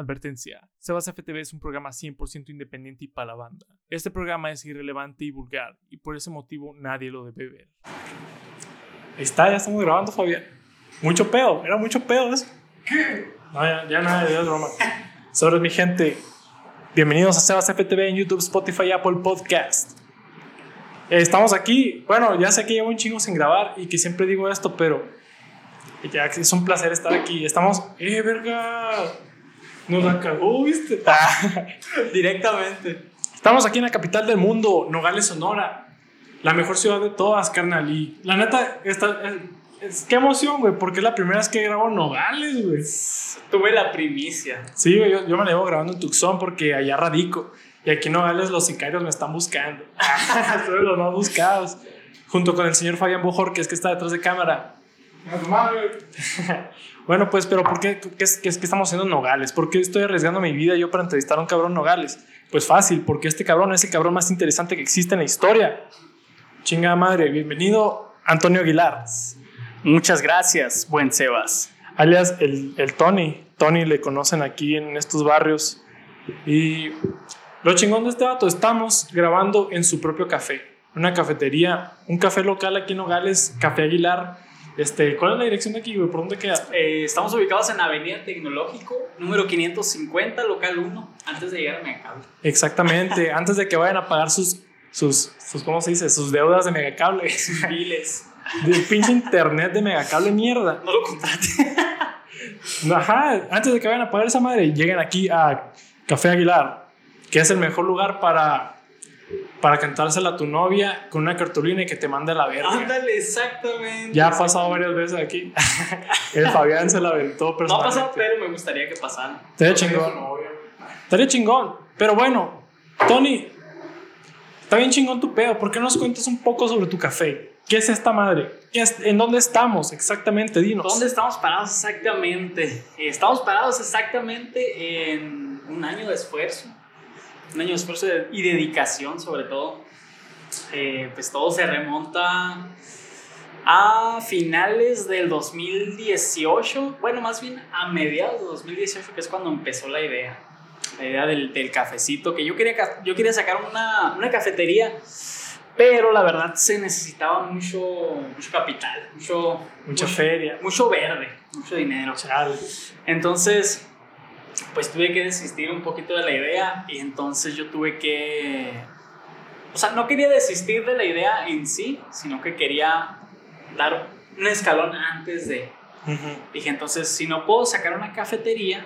Advertencia. Sebas FTV es un programa 100% independiente y para la banda. Este programa es irrelevante y vulgar, y por ese motivo nadie lo debe ver. Ahí está, ya estamos grabando, Fabián. Mucho pedo, era mucho pedo eso. ¿Qué? No, ya, ya nada, ya es broma. Sobre mi gente, bienvenidos a Sebas FTV en YouTube, Spotify, Apple Podcast. Eh, estamos aquí, bueno, ya sé que llevo un chingo sin grabar y que siempre digo esto, pero ya es un placer estar aquí. Estamos, eh, verga, nos la cagó, ¿viste? Directamente. Estamos aquí en la capital del mundo, Nogales, Sonora. La mejor ciudad de todas, carnal. Y la neta, esta, es, es- qué emoción, güey, porque es la primera vez que grabo Nogales, güey. Tuve la primicia. Sí, güey, yo, yo me la llevo grabando en Tucson porque allá radico. Y aquí en Nogales los sicarios me están buscando. De los más buscados. Junto con el señor Fabián Bojor, que es que está detrás de cámara. Bueno, pues, pero ¿por qué, qué, es- qué que estamos haciendo en Nogales? ¿Por qué estoy arriesgando mi vida yo para entrevistar a un cabrón Nogales? Pues fácil, porque este cabrón es el cabrón más interesante que existe en la historia. Chingada madre, bienvenido Antonio Aguilar, Muchas gracias, buen Sebas. alias el, el Tony. Tony le conocen aquí en estos barrios. Y lo chingón de este vato, estamos grabando en su propio café, una cafetería, un café local aquí en Nogales, Café Aguilar. Este, ¿Cuál es la dirección de aquí, güey? ¿Por dónde queda? Eh, estamos ubicados en Avenida Tecnológico, número 550, local 1, antes de llegar a Megacable. Exactamente, antes de que vayan a pagar sus, sus, sus ¿cómo se dice? Sus deudas de Megacable. Viles. Del pinche internet de Megacable, mierda. No lo contrate. Ajá, antes de que vayan a pagar esa madre, lleguen aquí a Café Aguilar, que es el mejor lugar para, para cantársela a tu novia con una cartulina y que te mande a la verga. Ándale, exactamente. Ya ha pasado varias veces aquí. el Fabián se la aventó No ha pasado, pero me gustaría que pasara. Estaría chingón. Estaría chingón. Pero bueno, Tony, está bien chingón tu pedo. ¿Por qué no nos cuentas un poco sobre tu café? ¿Qué es esta madre? ¿Qué es- ¿En dónde estamos exactamente? Dinos. ¿Dónde estamos parados exactamente? Estamos parados exactamente en un año de esfuerzo. Un año de esfuerzo y dedicación, sobre todo. Eh, pues todo se remonta a finales del 2018. Bueno, más bien a mediados de 2018, que es cuando empezó la idea. La idea del, del cafecito, que yo quería, yo quería sacar una, una cafetería. Pero la verdad se necesitaba mucho, mucho capital, mucho, Mucha mucho- feria. mucho verde, mucho dinero. Chale. Entonces, pues tuve que desistir un poquito de la idea y entonces yo tuve que... O sea, no quería desistir de la idea en sí, sino que quería dar un escalón antes de... Ujú. Dije, entonces, si no puedo sacar una cafetería,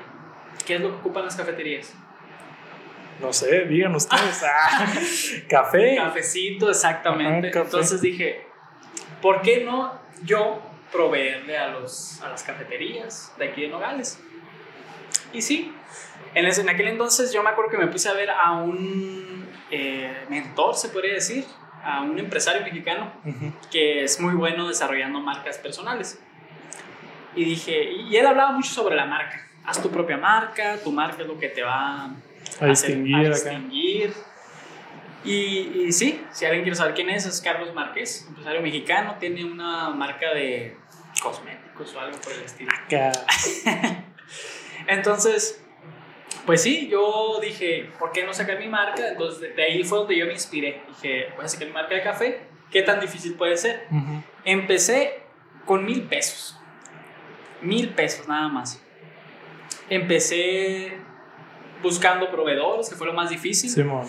¿qué es lo que ocupan las cafeterías? No sé, digan ustedes. Ah, café. Cafecito, exactamente. Ajá, café. Entonces dije, ¿por qué no yo proveerle a, los, a las cafeterías de aquí de Nogales? Y sí, en, ese- en aquel entonces yo me acuerdo que me puse a ver a un eh, mentor, se podría decir, a un empresario mexicano Ujú. que es muy bueno desarrollando marcas personales. Y dije, y él hablaba mucho sobre la marca. Haz tu propia marca, tu marca es lo que te va A distinguir a acá. distinguir. Y, y sí, si alguien quiere saber quién es, es Carlos Márquez, empresario mexicano, tiene una marca de cosméticos o algo por el estilo. Acá. Entonces, pues sí, yo dije, ¿por qué no sacar mi marca? Entonces, de, ahí fue donde yo me inspiré. Dije, voy a sacar mi marca de café, ¿qué tan difícil puede ser? Ujú. Empecé con mil pesos. Mil pesos nada más. Empecé buscando proveedores, que fue lo más difícil. Simón.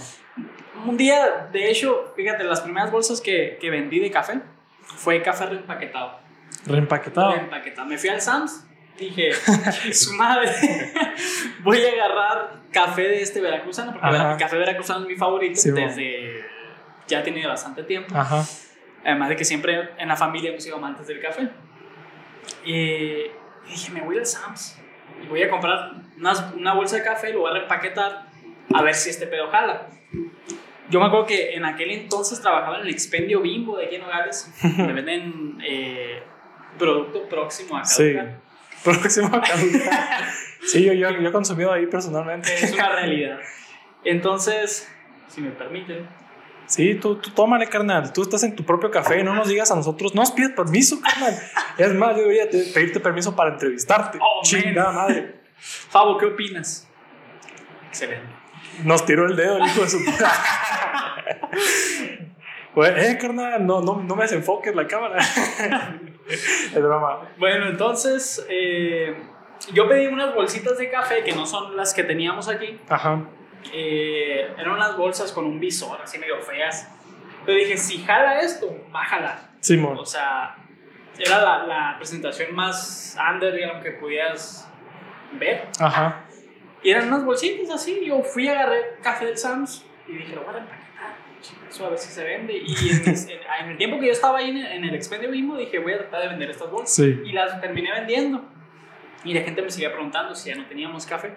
Un día, de hecho, fíjate, las primeras bolsas que, que vendí de café fue café reempaquetado. Reempaquetado. Reempaquetado. Me fui al Sams, dije, su madre, voy a agarrar café de este veracruzano, porque Ajá. el café veracruzano es mi favorito Sí, bueno. desde ya tiene bastante tiempo. Ajá. Además de que siempre en la familia hemos sido amantes del café. Y dije, me voy al Sams y voy a comprar unas- una bolsa de café, lo voy a reempaquetar a ver si este pedo jala. Yo me acuerdo que en aquel entonces trabajaba en el expendio Bimbo de aquí en Nogales. Me venden eh, producto próximo a Sí. caducar. Próximo a caducar. Sí, yo, yo, yo he consumido ahí personalmente. Es una realidad. Entonces, si me permiten, Sí, tú, tú tómale, carnal. Tú estás en tu propio café. No nos digas a nosotros. No nos pidas permiso, carnal. Es más, yo debería te- pedirte permiso para entrevistarte. Oh, Chingada madre. Fabo, ¿qué opinas? Excelente. Nos tiró el dedo el hijo de su puta. Güey, eh, carnal, no, no, no me desenfoques la cámara. es broma. Bueno, entonces eh, yo pedí unas bolsitas de café que no son las que teníamos aquí. Ajá. Eh, eran unas bolsas con un visor así medio feas. Pero dije, si jala esto, bájala. Simón. O sea, era la, la presentación más underground que pudieras ver. Ajá. Y eran unas bolsitas así. Yo fui a agarrar café del Sams y dije, lo voy a. Eso a ver si se vende. Y en, mis- en- en el tiempo que yo estaba ahí en el, en el expendio mismo, dije, voy a tratar de vender estas bolsas. Sí. Y las terminé vendiendo. Y la gente me seguía preguntando si ya no teníamos café.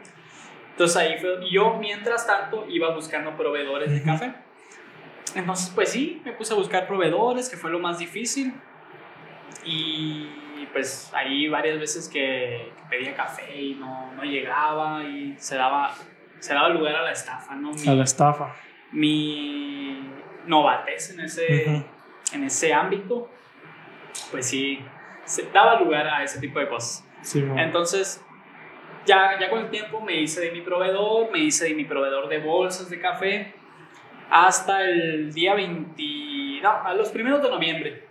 Entonces ahí fue. y Yo, mientras tanto, iba buscando proveedores de café. Entonces, pues sí, me puse a buscar proveedores, que fue lo más difícil. Y pues ahí varias veces que, que pedía café y no, no llegaba y se daba, se daba lugar a la estafa, ¿no? Mi, A la estafa. Mi novatez en ese, en ese ámbito, pues sí, se daba lugar a ese tipo de cosas. Entonces, ya, ya con el tiempo me hice de mi proveedor, me hice de mi proveedor de bolsas de café, hasta el día 20, no, a los primeros de noviembre.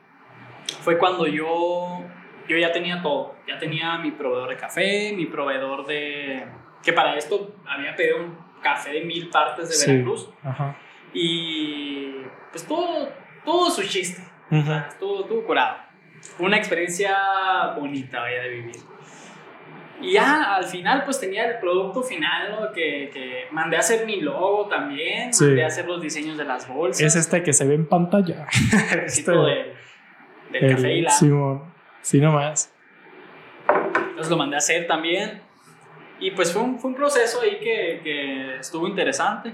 Fue cuando yo, yo ya tenía todo, ya tenía mi proveedor de café, mi proveedor de... que para esto había pedido un café de mil partes de Sí. Veracruz. Ajá. Y pues todo, todo su chiste. O sea, estuvo, estuvo curado. Una experiencia bonita vaya, de vivir. Y ya al final pues tenía el producto final, ¿no? Que, que mandé a hacer mi logo también, Sí. mandé a hacer los diseños de las bolsas. Es este que se ve en pantalla. el este, del, del el- café y la. Simón. Sí, nomás. Entonces lo mandé a hacer también. Y pues fue un, fue un proceso ahí que, que estuvo interesante.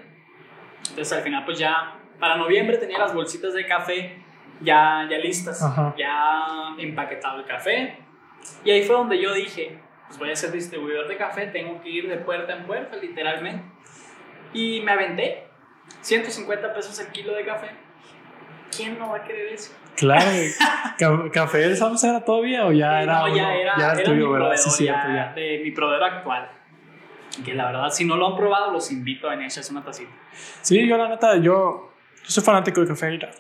Entonces al final pues ya para noviembre tenía las bolsitas de café ya, ya listas, Ajá. ya empaquetado el café. Y ahí fue donde yo dije, pues voy a ser distribuidor de café, tengo que ir de puerta en puerta literalmente. Y me aventé 150 pesos el kilo de café. ¿Quién no va a querer eso? Claro. Ca- ¿Café del Sams era todavía o ya era? no, ya uno? era, ya era mi tuyo, ¿verdad? Sí, cierto, ya, de mi proveedor actual. Que la verdad, si no lo han probado, los invito a venir a echarse una tacita. Sí, yo la neta, yo, yo soy fanático de café Aguilar.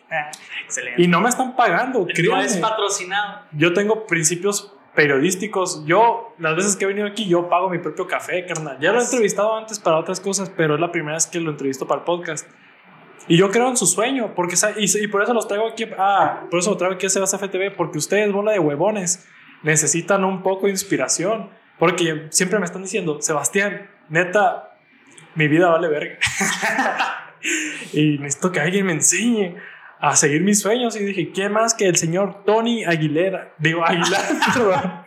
Excelente. Y no me están pagando, no créanme. es patrocinado. Yo tengo principios periodísticos. Yo, las veces que he venido aquí, yo pago mi propio café, carnal. Ya lo he entrevistado antes para otras cosas, pero es la primera vez que lo entrevisto para el podcast. Y yo creo en su sueño, porque y, y por eso los traigo aquí. Ah, por eso lo traigo aquí a Sebas FTV, porque ustedes, bola de huevones, necesitan un poco de inspiración. Porque siempre me están diciendo, Sebastián, neta, mi vida vale verga. y necesito que alguien me enseñe a seguir mis sueños. Y dije, ¿quién más que el señor Tony Aguilera? Digo, Aguilar.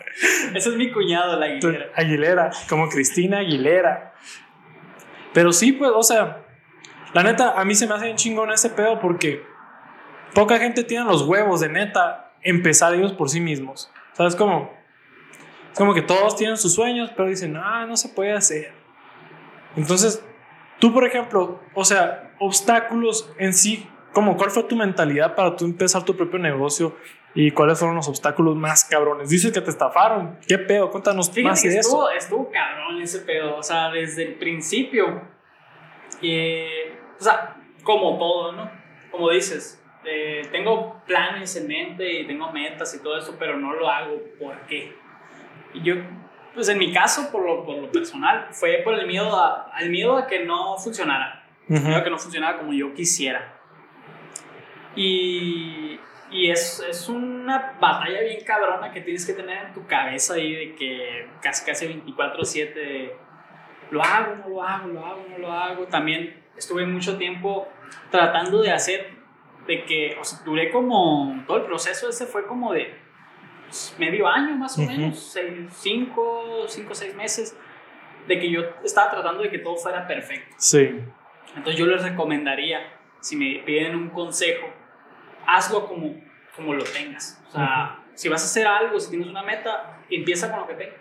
Ese es mi cuñado, la Aguilera. Aguilera, como Cristina Aguilera. Pero sí, pues, o sea, la neta, a mí se me hace bien chingón ese pedo porque poca gente tiene los huevos de neta empezar ellos por sí mismos. ¿Sabes cómo? Es como que todos tienen sus sueños, pero dicen, ah, no se puede hacer. Entonces, tú, por ejemplo, o sea, obstáculos en sí, como cuál fue tu mentalidad para tú empezar tu propio negocio y cuáles fueron los obstáculos más cabrones. Dices que te estafaron. ¿Qué pedo? Cuéntanos Fíjate más que de eso. estuvo, estuvo cabrón ese pedo. O sea, desde el principio. eh, o sea, como todo, ¿no? Como dices, eh, tengo planes en mente y tengo metas y todo eso, pero no lo hago. ¿Por qué? Y yo, pues en mi caso, por lo, por lo personal, fue por el miedo a, al miedo a que no funcionara. Ujú. Miedo a que no funcionara como yo quisiera. Y, y es, es una batalla bien cabrona que tienes que tener en tu cabeza ahí de que casi casi 24/7 lo hago, no lo hago, lo hago, no lo hago. También estuve mucho tiempo tratando de hacer de que, o sea, duré como, todo el proceso ese fue como de pues, medio año más o Ujú. menos, seis, cinco, cinco, seis meses, de que yo estaba tratando de que todo fuera perfecto. Sí. Entonces yo les recomendaría, si me piden un consejo, hazlo como, como lo tengas. O sea, si vas a hacer algo, si tienes una meta, empieza con lo que tengas,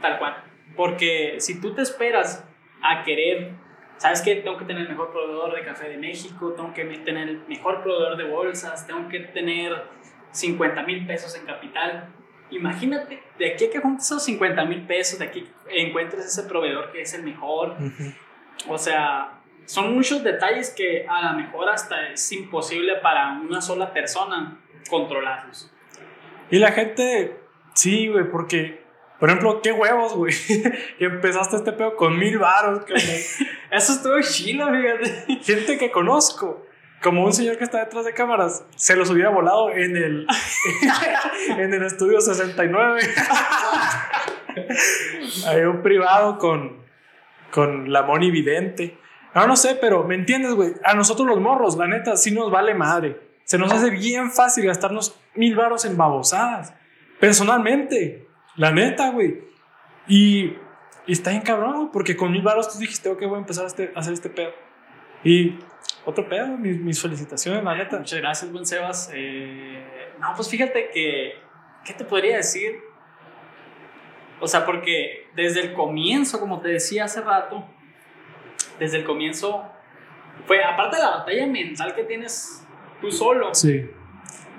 tal cual. Porque si tú te esperas a querer, ¿sabes qué? Tengo que tener el mejor proveedor de café de México, tengo que tener el mejor proveedor de bolsas, tengo que tener 50 mil pesos en capital. Imagínate, de aquí a que juntes esos 50 mil pesos, de aquí encuentres ese proveedor que es el mejor, Ujú. O sea, son muchos detalles que a lo mejor hasta es imposible para una sola persona controlarlos. Y la gente, sí, güey, porque, por ejemplo, qué huevos, güey, que empezaste este pedo con mil varos. Eso estuvo chilo, fíjate. Gente que conozco, como un señor que está detrás de cámaras, se los hubiera volado en el, en el estudio 69. Hay un privado con, con la Moni Vidente. No, no sé, pero ¿me entiendes, güey? A nosotros los morros, la neta, sí nos vale madre. Se nos hace bien fácil gastarnos mil varos en babosadas. Personalmente, la neta, güey. Y, y está bien cabrón, porque con mil varos tú dijiste, ok, voy a empezar a, este- a hacer este pedo. Y otro pedo, mis, mis felicitaciones, la neta. Muchas gracias, buen Sebas. Eh, no, pues fíjate que, ¿qué te podría decir? O sea, porque desde el comienzo, como te decía hace rato, desde el comienzo, fue aparte de la batalla mental que tienes tú solo, Sí.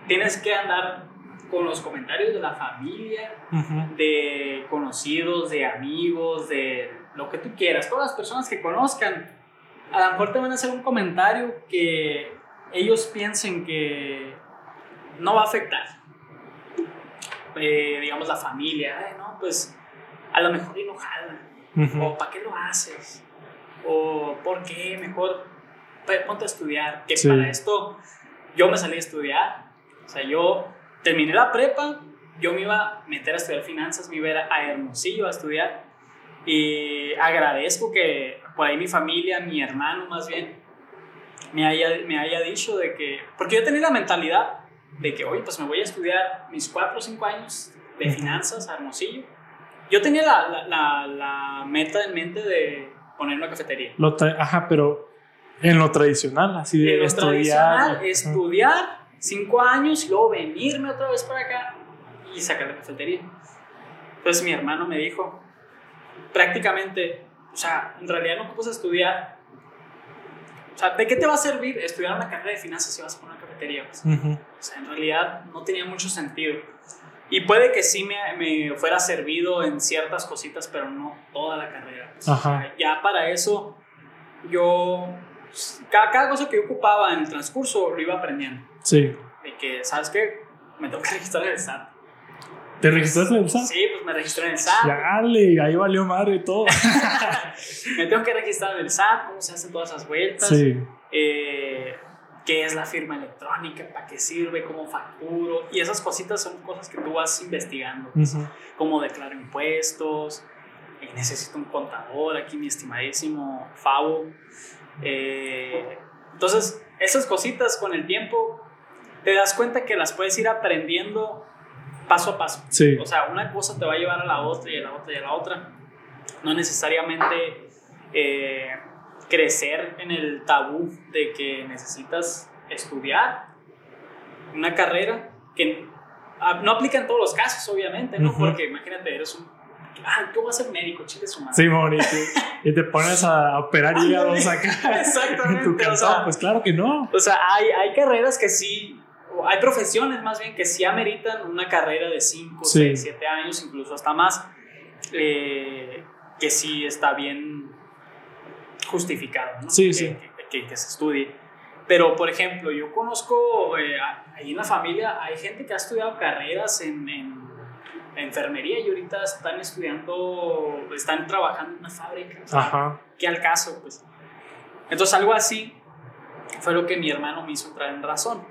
tienes que andar con los comentarios de la familia, de conocidos, de amigos, de lo que tú quieras, todas las personas que conozcan, a lo mejor te van a hacer un comentario que ellos piensen que no va a afectar. Eh, digamos la familia, "Ay, no, pues a lo mejor y no jala, Ujú. o ¿para qué lo haces? O ¿por qué? Mejor ponte a estudiar, que Sí. para esto yo me salí a estudiar, o sea, yo terminé la prepa, yo me iba a meter a estudiar finanzas, me iba a ir a Hermosillo a estudiar y agradezco que por ahí mi familia, mi hermano más bien, me haya, me haya dicho de que, porque yo tenía la mentalidad de que, oye, pues me voy a estudiar mis 4 o 5 años de finanzas a Hermosillo. Yo tenía la, la, la, la meta en mente de poner una cafetería. Lo Ajá, pero en lo tradicional, así de En lo estudiar. tradicional, Ajá. estudiar 5 años y luego venirme otra vez para acá y sacar la cafetería. Entonces mi hermano me dijo, prácticamente, o sea, en realidad no ocupas estudiar. O sea, ¿de qué te va a servir estudiar una carrera de finanzas si vas a poner una cafetería? Pues, Ujú. o sea, en realidad no tenía mucho sentido. Y puede que sí me, me fuera servido en ciertas cositas, pero no toda la carrera. O sea, ya para eso, yo, cada, cada cosa que yo ocupaba en el transcurso lo iba aprendiendo. Sí. De que, ¿sabes qué? Me tengo que registrar en el SAT. ¿Te registraste en el SAT? Sí, pues me registré en el SAT. Dale, ahí valió madre todo. Me tengo que registrar en el SAT, cómo se hacen todas esas vueltas. Sí. eh, qué es la firma electrónica, para qué sirve, cómo facturo. Y esas cositas son cosas que tú vas investigando. Ujú. Cómo declaro impuestos. eh, necesito un contador aquí, mi estimadísimo Favo. Eh, entonces, esas cositas con el tiempo te das cuenta que las puedes ir aprendiendo paso a paso. Sí. O sea, una cosa te va a llevar a la otra y a la otra y a la otra. No necesariamente eh, crecer en el tabú de que necesitas estudiar una carrera que ah, no aplica en todos los casos, obviamente, ¿no? Ujú. Porque imagínate, eres un... Ah, yo voy a ser médico, chile su madre. Sí, mon, y te, pones a operar hígados acá en Exactamente, tu o calzón. sea, Pues claro que no. O sea, hay, hay carreras que sí, o hay profesiones más bien que sí ameritan una carrera de 5, Sí. 6, 7 años, incluso hasta más, eh, que sí está bien justificado, ¿no? Sí, que, sí. Que, que- que se estudie. Pero, por ejemplo, yo conozco, eh, ahí en la familia hay gente que ha estudiado carreras en, en enfermería y ahorita están estudiando, están trabajando en una fábrica. Ajá. que al caso, pues. Entonces, algo así fue lo que mi hermano me hizo entrar en razón,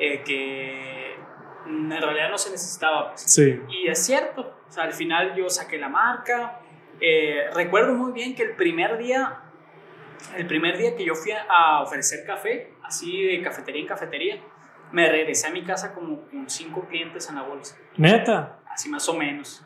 eh, que en realidad no se necesitaba, pues. Sí. Y es cierto, o sea, al final yo saqué la marca. eh, recuerdo muy bien que el primer día, el primer día que yo fui a ofrecer café, así de cafetería en cafetería, me regresé a mi casa como con cinco clientes en la bolsa Neta. así más o menos.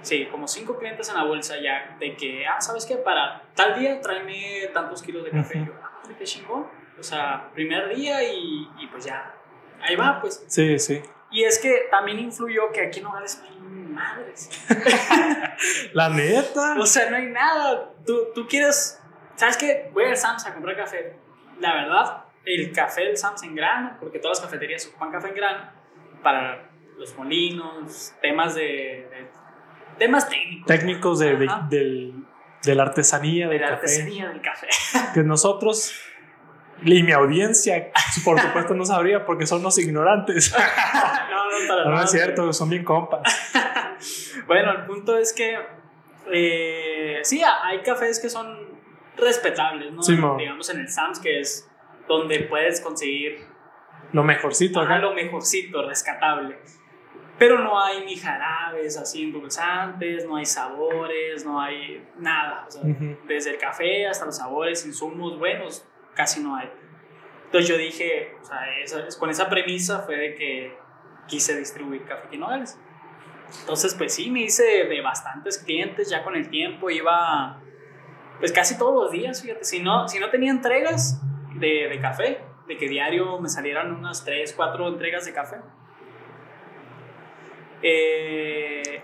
Sí, como cinco clientes en la bolsa ya, de que, ah, ¿sabes qué? Para tal día tráeme tantos kilos de café. Ujú. Y yo, ah, qué chingón. O sea, primer día y, y pues ya, ahí va, pues. Sí, sí. Y es que también influyó que aquí en Nogales no hay madres. La neta. O sea, no hay nada. Tú, tú quieres, ¿sabes qué? Voy al Sams a comprar café. La verdad, el café del Sams en grano, porque todas las cafeterías ocupan café en grano, para los molinos, temas de, de- temas técnicos. Técnicos de, de- del. de la artesanía de del la café. artesanía del café. Que nosotros y mi audiencia, por supuesto, no sabría porque son los ignorantes. no, no, para No, nada. es cierto, son bien compas. Bueno, el punto es que eh, sí, hay cafés que son respetables, ¿no? Sí, mo. Digamos en el Sams, que es donde puedes conseguir Lo mejorcito ajá, lo mejorcito, rescatable. Pero no hay ni jarabes así endulzantes, no hay sabores, no hay nada. O sea, Ujú. desde el café hasta los sabores, insumos buenos, casi no hay. Entonces yo dije, o sea, con esa premisa fue de que quise distribuir café Quinogales. Entonces, pues sí, me hice de bastantes clientes ya con el tiempo, iba pues casi todos los días, fíjate, si no, si no tenía entregas de, de café, de que diario me salieran unas 3, 4 entregas de café. Eh,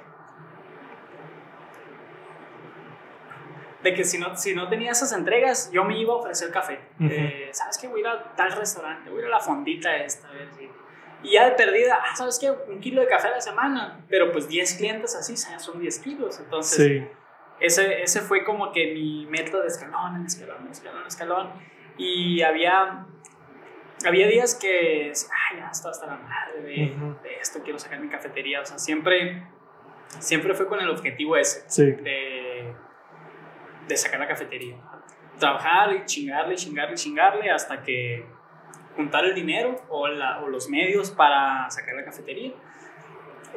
de que si no, si no tenía esas entregas, yo me iba a ofrecer café. Ujú. Eh, ¿Sabes qué? Voy a ir a tal restaurante, voy a ir a la fondita esta. a ver si- Y ya de perdida, ah, ¿sabes qué? Un kilo de café a la semana. Pero pues 10 clientes así, son 10 kilos. Entonces, Sí. ese, ese fue como que mi meta de escalón, en escalón, en escalón, en escalón. Y había, había días que, ay, ya estoy hasta la madre de, Ujú. de esto, quiero sacar mi cafetería. O sea, siempre, siempre fue con el objetivo ese, Sí. de, de sacar la cafetería. Trabajar y chingarle, chingarle, chingarle hasta que juntar el dinero o, la- o los medios para sacar la cafetería.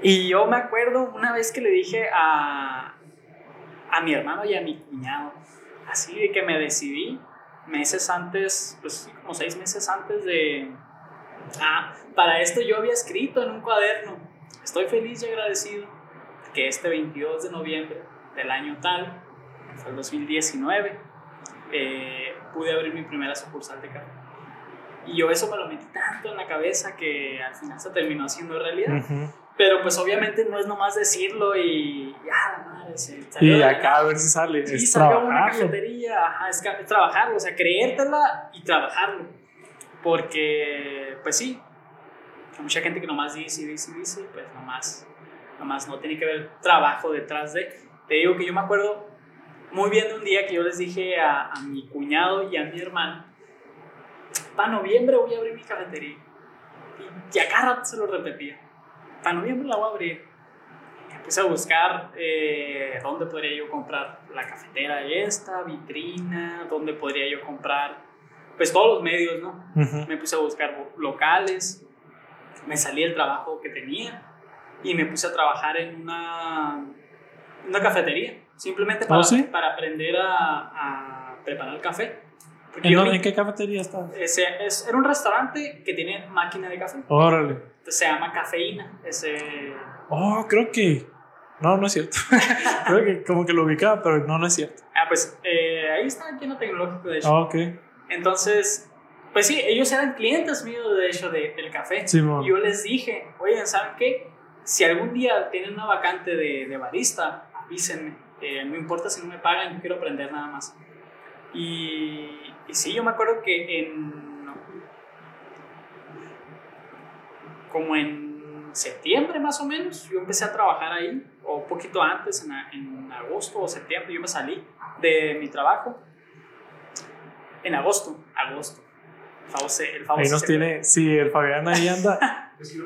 Y yo me acuerdo una vez que le dije a, a mi hermano y a mi cuñado, así de que me decidí meses antes, pues como seis meses antes de... Ah, para esto yo había escrito en un cuaderno, estoy feliz y agradecido que este 22 de noviembre del año tal, fue el 2019, eh, pude abrir mi primera sucursal de café. Y yo eso me lo metí tanto en la cabeza que al final se terminó haciendo realidad. Ujú. Pero pues obviamente no es nomás decirlo y ya, la madre, se salió Y acá a ver si sale. Sí, es salió una cafetería, ajá, es trabajarlo, o sea, creértela y trabajarlo. Porque, pues sí, hay mucha gente que nomás dice y dice y dice, pues nomás, nomás no tiene que ver trabajo detrás de. Te digo que yo me acuerdo muy bien de un día que yo les dije a, a mi cuñado y a mi hermano, para noviembre voy a abrir mi cafetería. Y, y a cada rato se lo repetía, para noviembre la voy a abrir me puse a buscar eh, dónde podría yo comprar la cafetera esta, vitrina, dónde podría yo comprar, pues todos los medios, ¿no? Me puse a buscar locales, me salí el trabajo que tenía y me puse a trabajar en una, una cafetería, simplemente para, ¿Oh, sí? para aprender a, a preparar el café. ¿En, yo en qué cafetería está? ese, es, era un restaurante que tiene máquina de café, Órale. Entonces, se llama Cafeína, ese... Oh, creo que. No, no es cierto. creo que como que lo ubicaba, pero no, no es cierto. Ah, pues eh, ahí está aquí en lo tecnológico, de hecho. Ah, ok. Entonces, pues sí, ellos eran clientes míos, de hecho, de- del café. Simón. Y yo les dije, oigan, ¿saben qué? Si algún día tienen una vacante de, de barista, avísenme. Eh, no importa si no me pagan, yo quiero aprender nada más. Y, y sí, yo me acuerdo que en. Como en septiembre más o menos, yo empecé a trabajar ahí, o un poquito antes, en, en agosto o septiembre, yo me salí de mi trabajo. En agosto, agosto. El famoso- el famoso Ahí nos septiembre. tiene. Sí, el Fabián ahí anda. No. Sí,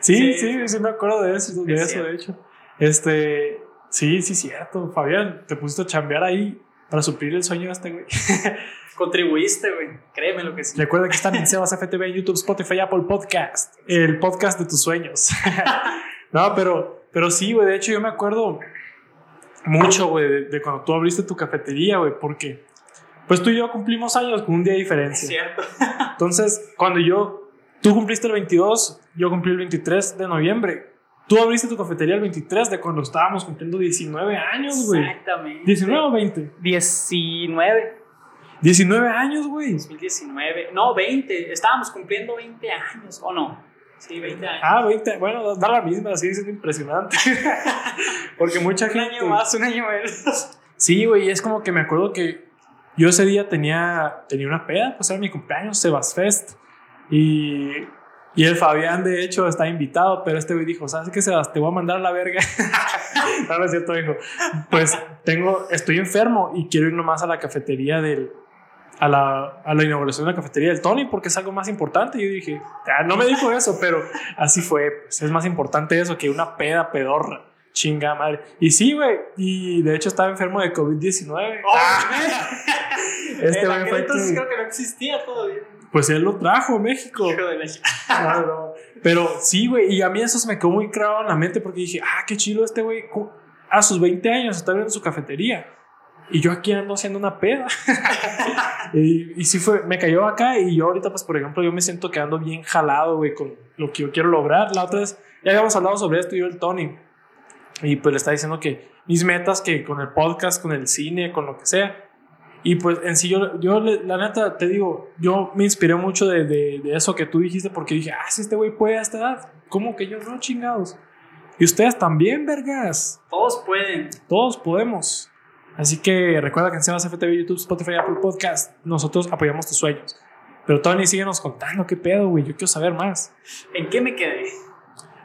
Sí, sí, sí, me acuerdo de eso, de Es eso, de hecho. Este. Sí, sí, cierto. Fabián, te pusiste a chambear ahí para suplir el sueño de este güey. Contribuiste, güey. Créeme lo que sí. Recuerda que están en Sebas FTV, YouTube, Spotify, Apple Podcast. El podcast de tus sueños. no, pero, pero sí, güey. De hecho, yo me acuerdo mucho, güey, de, de cuando tú abriste tu cafetería, güey, porque pues tú y yo cumplimos años con un día de Es diferencia. cierto. Entonces, cuando yo, tú cumpliste el 22, yo cumplí el 23 de noviembre. Tú abriste tu cafetería el 23 de cuando estábamos cumpliendo 19 años, güey. Exactamente. 19 o 20? 19. 19 años, güey. 2019. No, 20. Estábamos cumpliendo 20 años. ¿O no? Sí, 20 años. Ah, 20, bueno, da la misma, sigue siendo impresionante. Porque mucha un gente. año más, un año menos. Sí, güey, es como que me acuerdo que yo ese día tenía, tenía una peda, pues era mi cumpleaños, Sebas Fest. Y Y el Fabián, de hecho, está invitado, pero este güey dijo, ¿sabes qué, Sebas? Te voy a mandar a la verga. no, no es cierto, dijo. Pues tengo, estoy enfermo y quiero ir nomás a la cafetería del... A la, a la inauguración de la cafetería del Tony porque es algo más importante. Y yo dije, "Ah, no me dijo eso, pero así fue. Pues es más importante eso que una peda pedorra. Chinga madre. Y sí, güey. Y de hecho estaba enfermo de COVID-19. Este En güey fue entonces que- creo que no existía todavía. Pues él lo trajo a México. Hijo de la ch- No, no. Pero sí, güey, y a mí eso se me quedó muy grabado en la mente porque dije, ah, qué chido este güey. A sus 20 años está abriendo su cafetería. Y yo aquí ando haciendo una peda. y, y sí fue, me cayó acá y yo ahorita, pues, por ejemplo, yo me siento quedando bien jalado, güey, con lo que yo quiero lograr. La otra vez, ya habíamos hablado sobre esto, yo y el Tony. Y pues le está diciendo que mis metas, que con el podcast, con el cine, con lo que sea. Y pues en sí, yo, yo la neta te digo, yo me inspiré mucho de, de, de eso que tú dijiste porque dije, ah, si este güey puede a esta edad, ¿cómo que yo no, chingados? Y ustedes también, vergas. Todos pueden. Todos podemos. Así que recuerda que en Sebas FTV, YouTube, Spotify, Apple Podcast, nosotros apoyamos tus sueños. Pero Tony, síguenos contando qué pedo, güey. Yo quiero saber más. ¿En qué me quedé?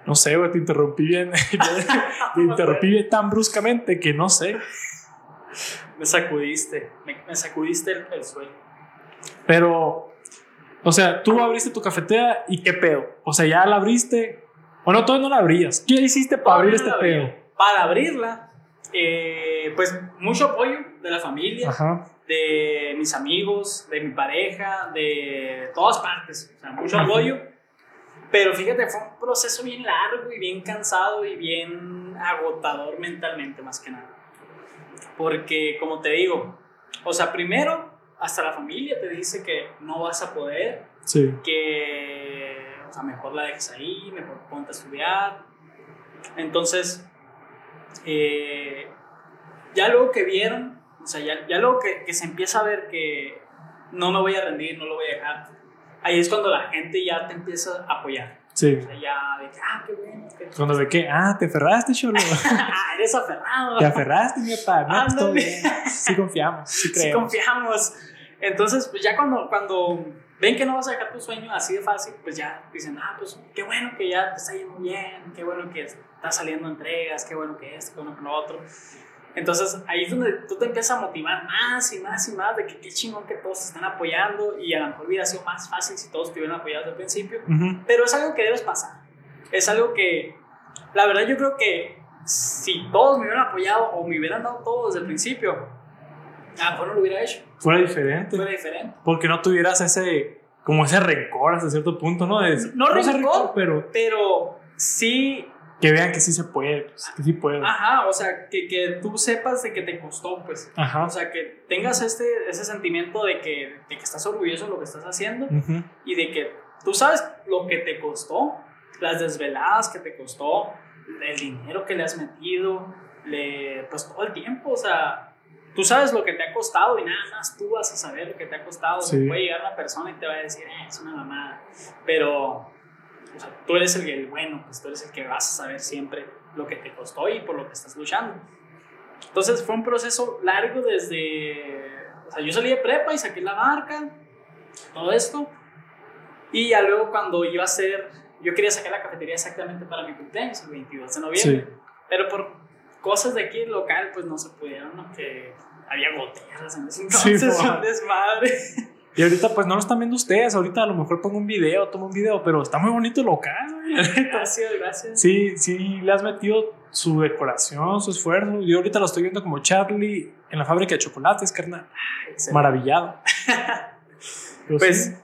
No sé, güey, te interrumpí bien. te interrumpí bien tan bruscamente que no sé. Me sacudiste. Me, me sacudiste el, el sueño. Pero, o sea, tú abriste tu cafetera y qué pedo. O sea, ya la abriste. O no, todavía no la abrías. ¿Qué hiciste para abrir este pedo? abrí. Para abrirla, eh, pues mucho apoyo de la familia, Ajá. de mis amigos, de mi pareja, de todas partes. O sea, mucho apoyo. Pero fíjate, fue un proceso bien largo y bien cansado y bien agotador mentalmente, más que nada. Porque, como te digo, o sea, primero, hasta la familia te dice que no vas a poder, Sí. que, o sea, mejor la dejes ahí, mejor ponte a estudiar. Entonces, eh, ya luego que vieron, o sea, ya, ya luego que, que se empieza a ver que no me voy a rendir, no lo voy a dejar, ahí es cuando la gente ya te empieza a apoyar. Sí. O sea, ya de que, ah, qué bueno, Cuando ve que, ah, te aferraste, cholo. ah, eres aferrado. te aferraste, mi papá. No, pues, todo bien. Sí confiamos, sí sí creemos. confiamos. Entonces, pues ya cuando, cuando ven que no vas a dejar tu sueño así de fácil, pues ya dicen, ah, pues qué bueno que ya te está yendo bien, qué bueno que estás saliendo entregas, qué bueno que esto, qué bueno que lo otro. Entonces ahí es donde tú te empiezas a motivar más y más y más de que qué chingón que todos te están apoyando y a lo mejor hubiera sido más fácil si todos te hubieran apoyado desde el principio. Ujú. Pero es algo que debes pasar. Es algo que, la verdad, yo creo que si todos me hubieran apoyado o me hubieran dado todo desde el principio, a lo mejor no lo hubiera hecho. Fuera diferente. Fuera diferente. Porque no tuvieras ese, como ese rencor hasta cierto punto, ¿no? De- No ese rencor. pero Pero sí, que vean que sí se puede, pues, que sí puede. ajá, o sea, que, que tú sepas de que te costó, pues. Ajá. O sea, que tengas este, ese sentimiento de que, de que estás orgulloso de lo que estás haciendo Ujú. y de que tú sabes lo que te costó, las desveladas que te costó, el dinero que le has metido, le, pues todo el tiempo, o sea, tú sabes lo que te ha costado y nada más tú vas a saber lo que te ha costado. Sí. Puede llegar una persona y te va a decir, eh, es una mamada, pero o sea, tú eres el, el bueno, pues tú eres el que vas a saber siempre lo que te costó y por lo que estás luchando. Entonces fue un proceso largo desde, o sea, yo salí de prepa y saqué la marca, todo esto. Y ya luego cuando iba a ser, yo quería sacar la cafetería exactamente para mi cumpleaños, el 22 de noviembre. Sí. Pero por cosas de aquí local, pues no se pudieron. Que había goteras en ese Sí, entonces, po. un desmadre. Y ahorita pues no lo están viendo ustedes, ahorita a lo mejor pongo un video, tomo un video, pero está muy bonito el local, güey. Gracias, gracias. Sí, sí, le has metido su decoración, su esfuerzo. Yo ahorita lo estoy viendo como Charlie en la fábrica de chocolates, carnal. Excelente. Maravillado. Pero Pues, sí,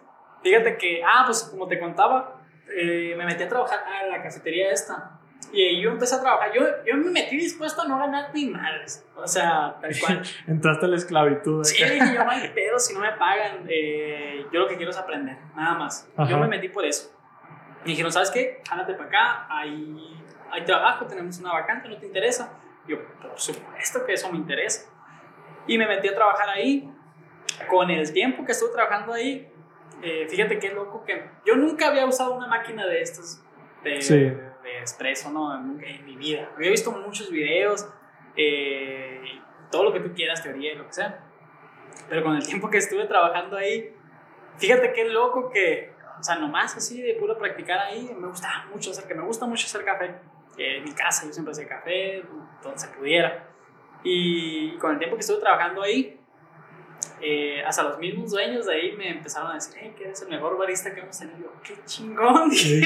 fíjate que, ah, pues como te contaba, eh, me metí a trabajar a la cafetería esta. Y yo empecé a trabajar. Yo, yo me metí dispuesto a no ganar ni madres. O sea, tal cual. entraste a la esclavitud. Sí, acá. dije yo, no hay pedo si no me pagan. eh, yo lo que quiero es aprender, nada más. Ajá. Yo me metí por eso. Me dijeron, ¿sabes qué? Jálate para acá, hay, hay trabajo, tenemos una vacante, ¿no te interesa? Yo, por supuesto que eso me interesa. Y me metí a trabajar ahí. Con el tiempo que estuve trabajando ahí, eh, fíjate qué loco que yo nunca había usado una máquina de estas de, Sí. Expreso, ¿no? Nunca en mi vida. Había visto muchos videos, eh, todo lo que tú quieras, teoría y lo que sea. Pero con el tiempo que estuve trabajando ahí, fíjate qué loco que o sea, nomás así de puro practicar ahí, me gustaba mucho hacer, que me gusta mucho hacer café. Eh, en mi casa yo siempre hacía café, donde se pudiera. Y con el tiempo que estuve trabajando ahí, eh, hasta los mismos dueños de ahí me empezaron a decir, hey, que eres el mejor barista que hemos tenido. ¡Qué chingón! Sí,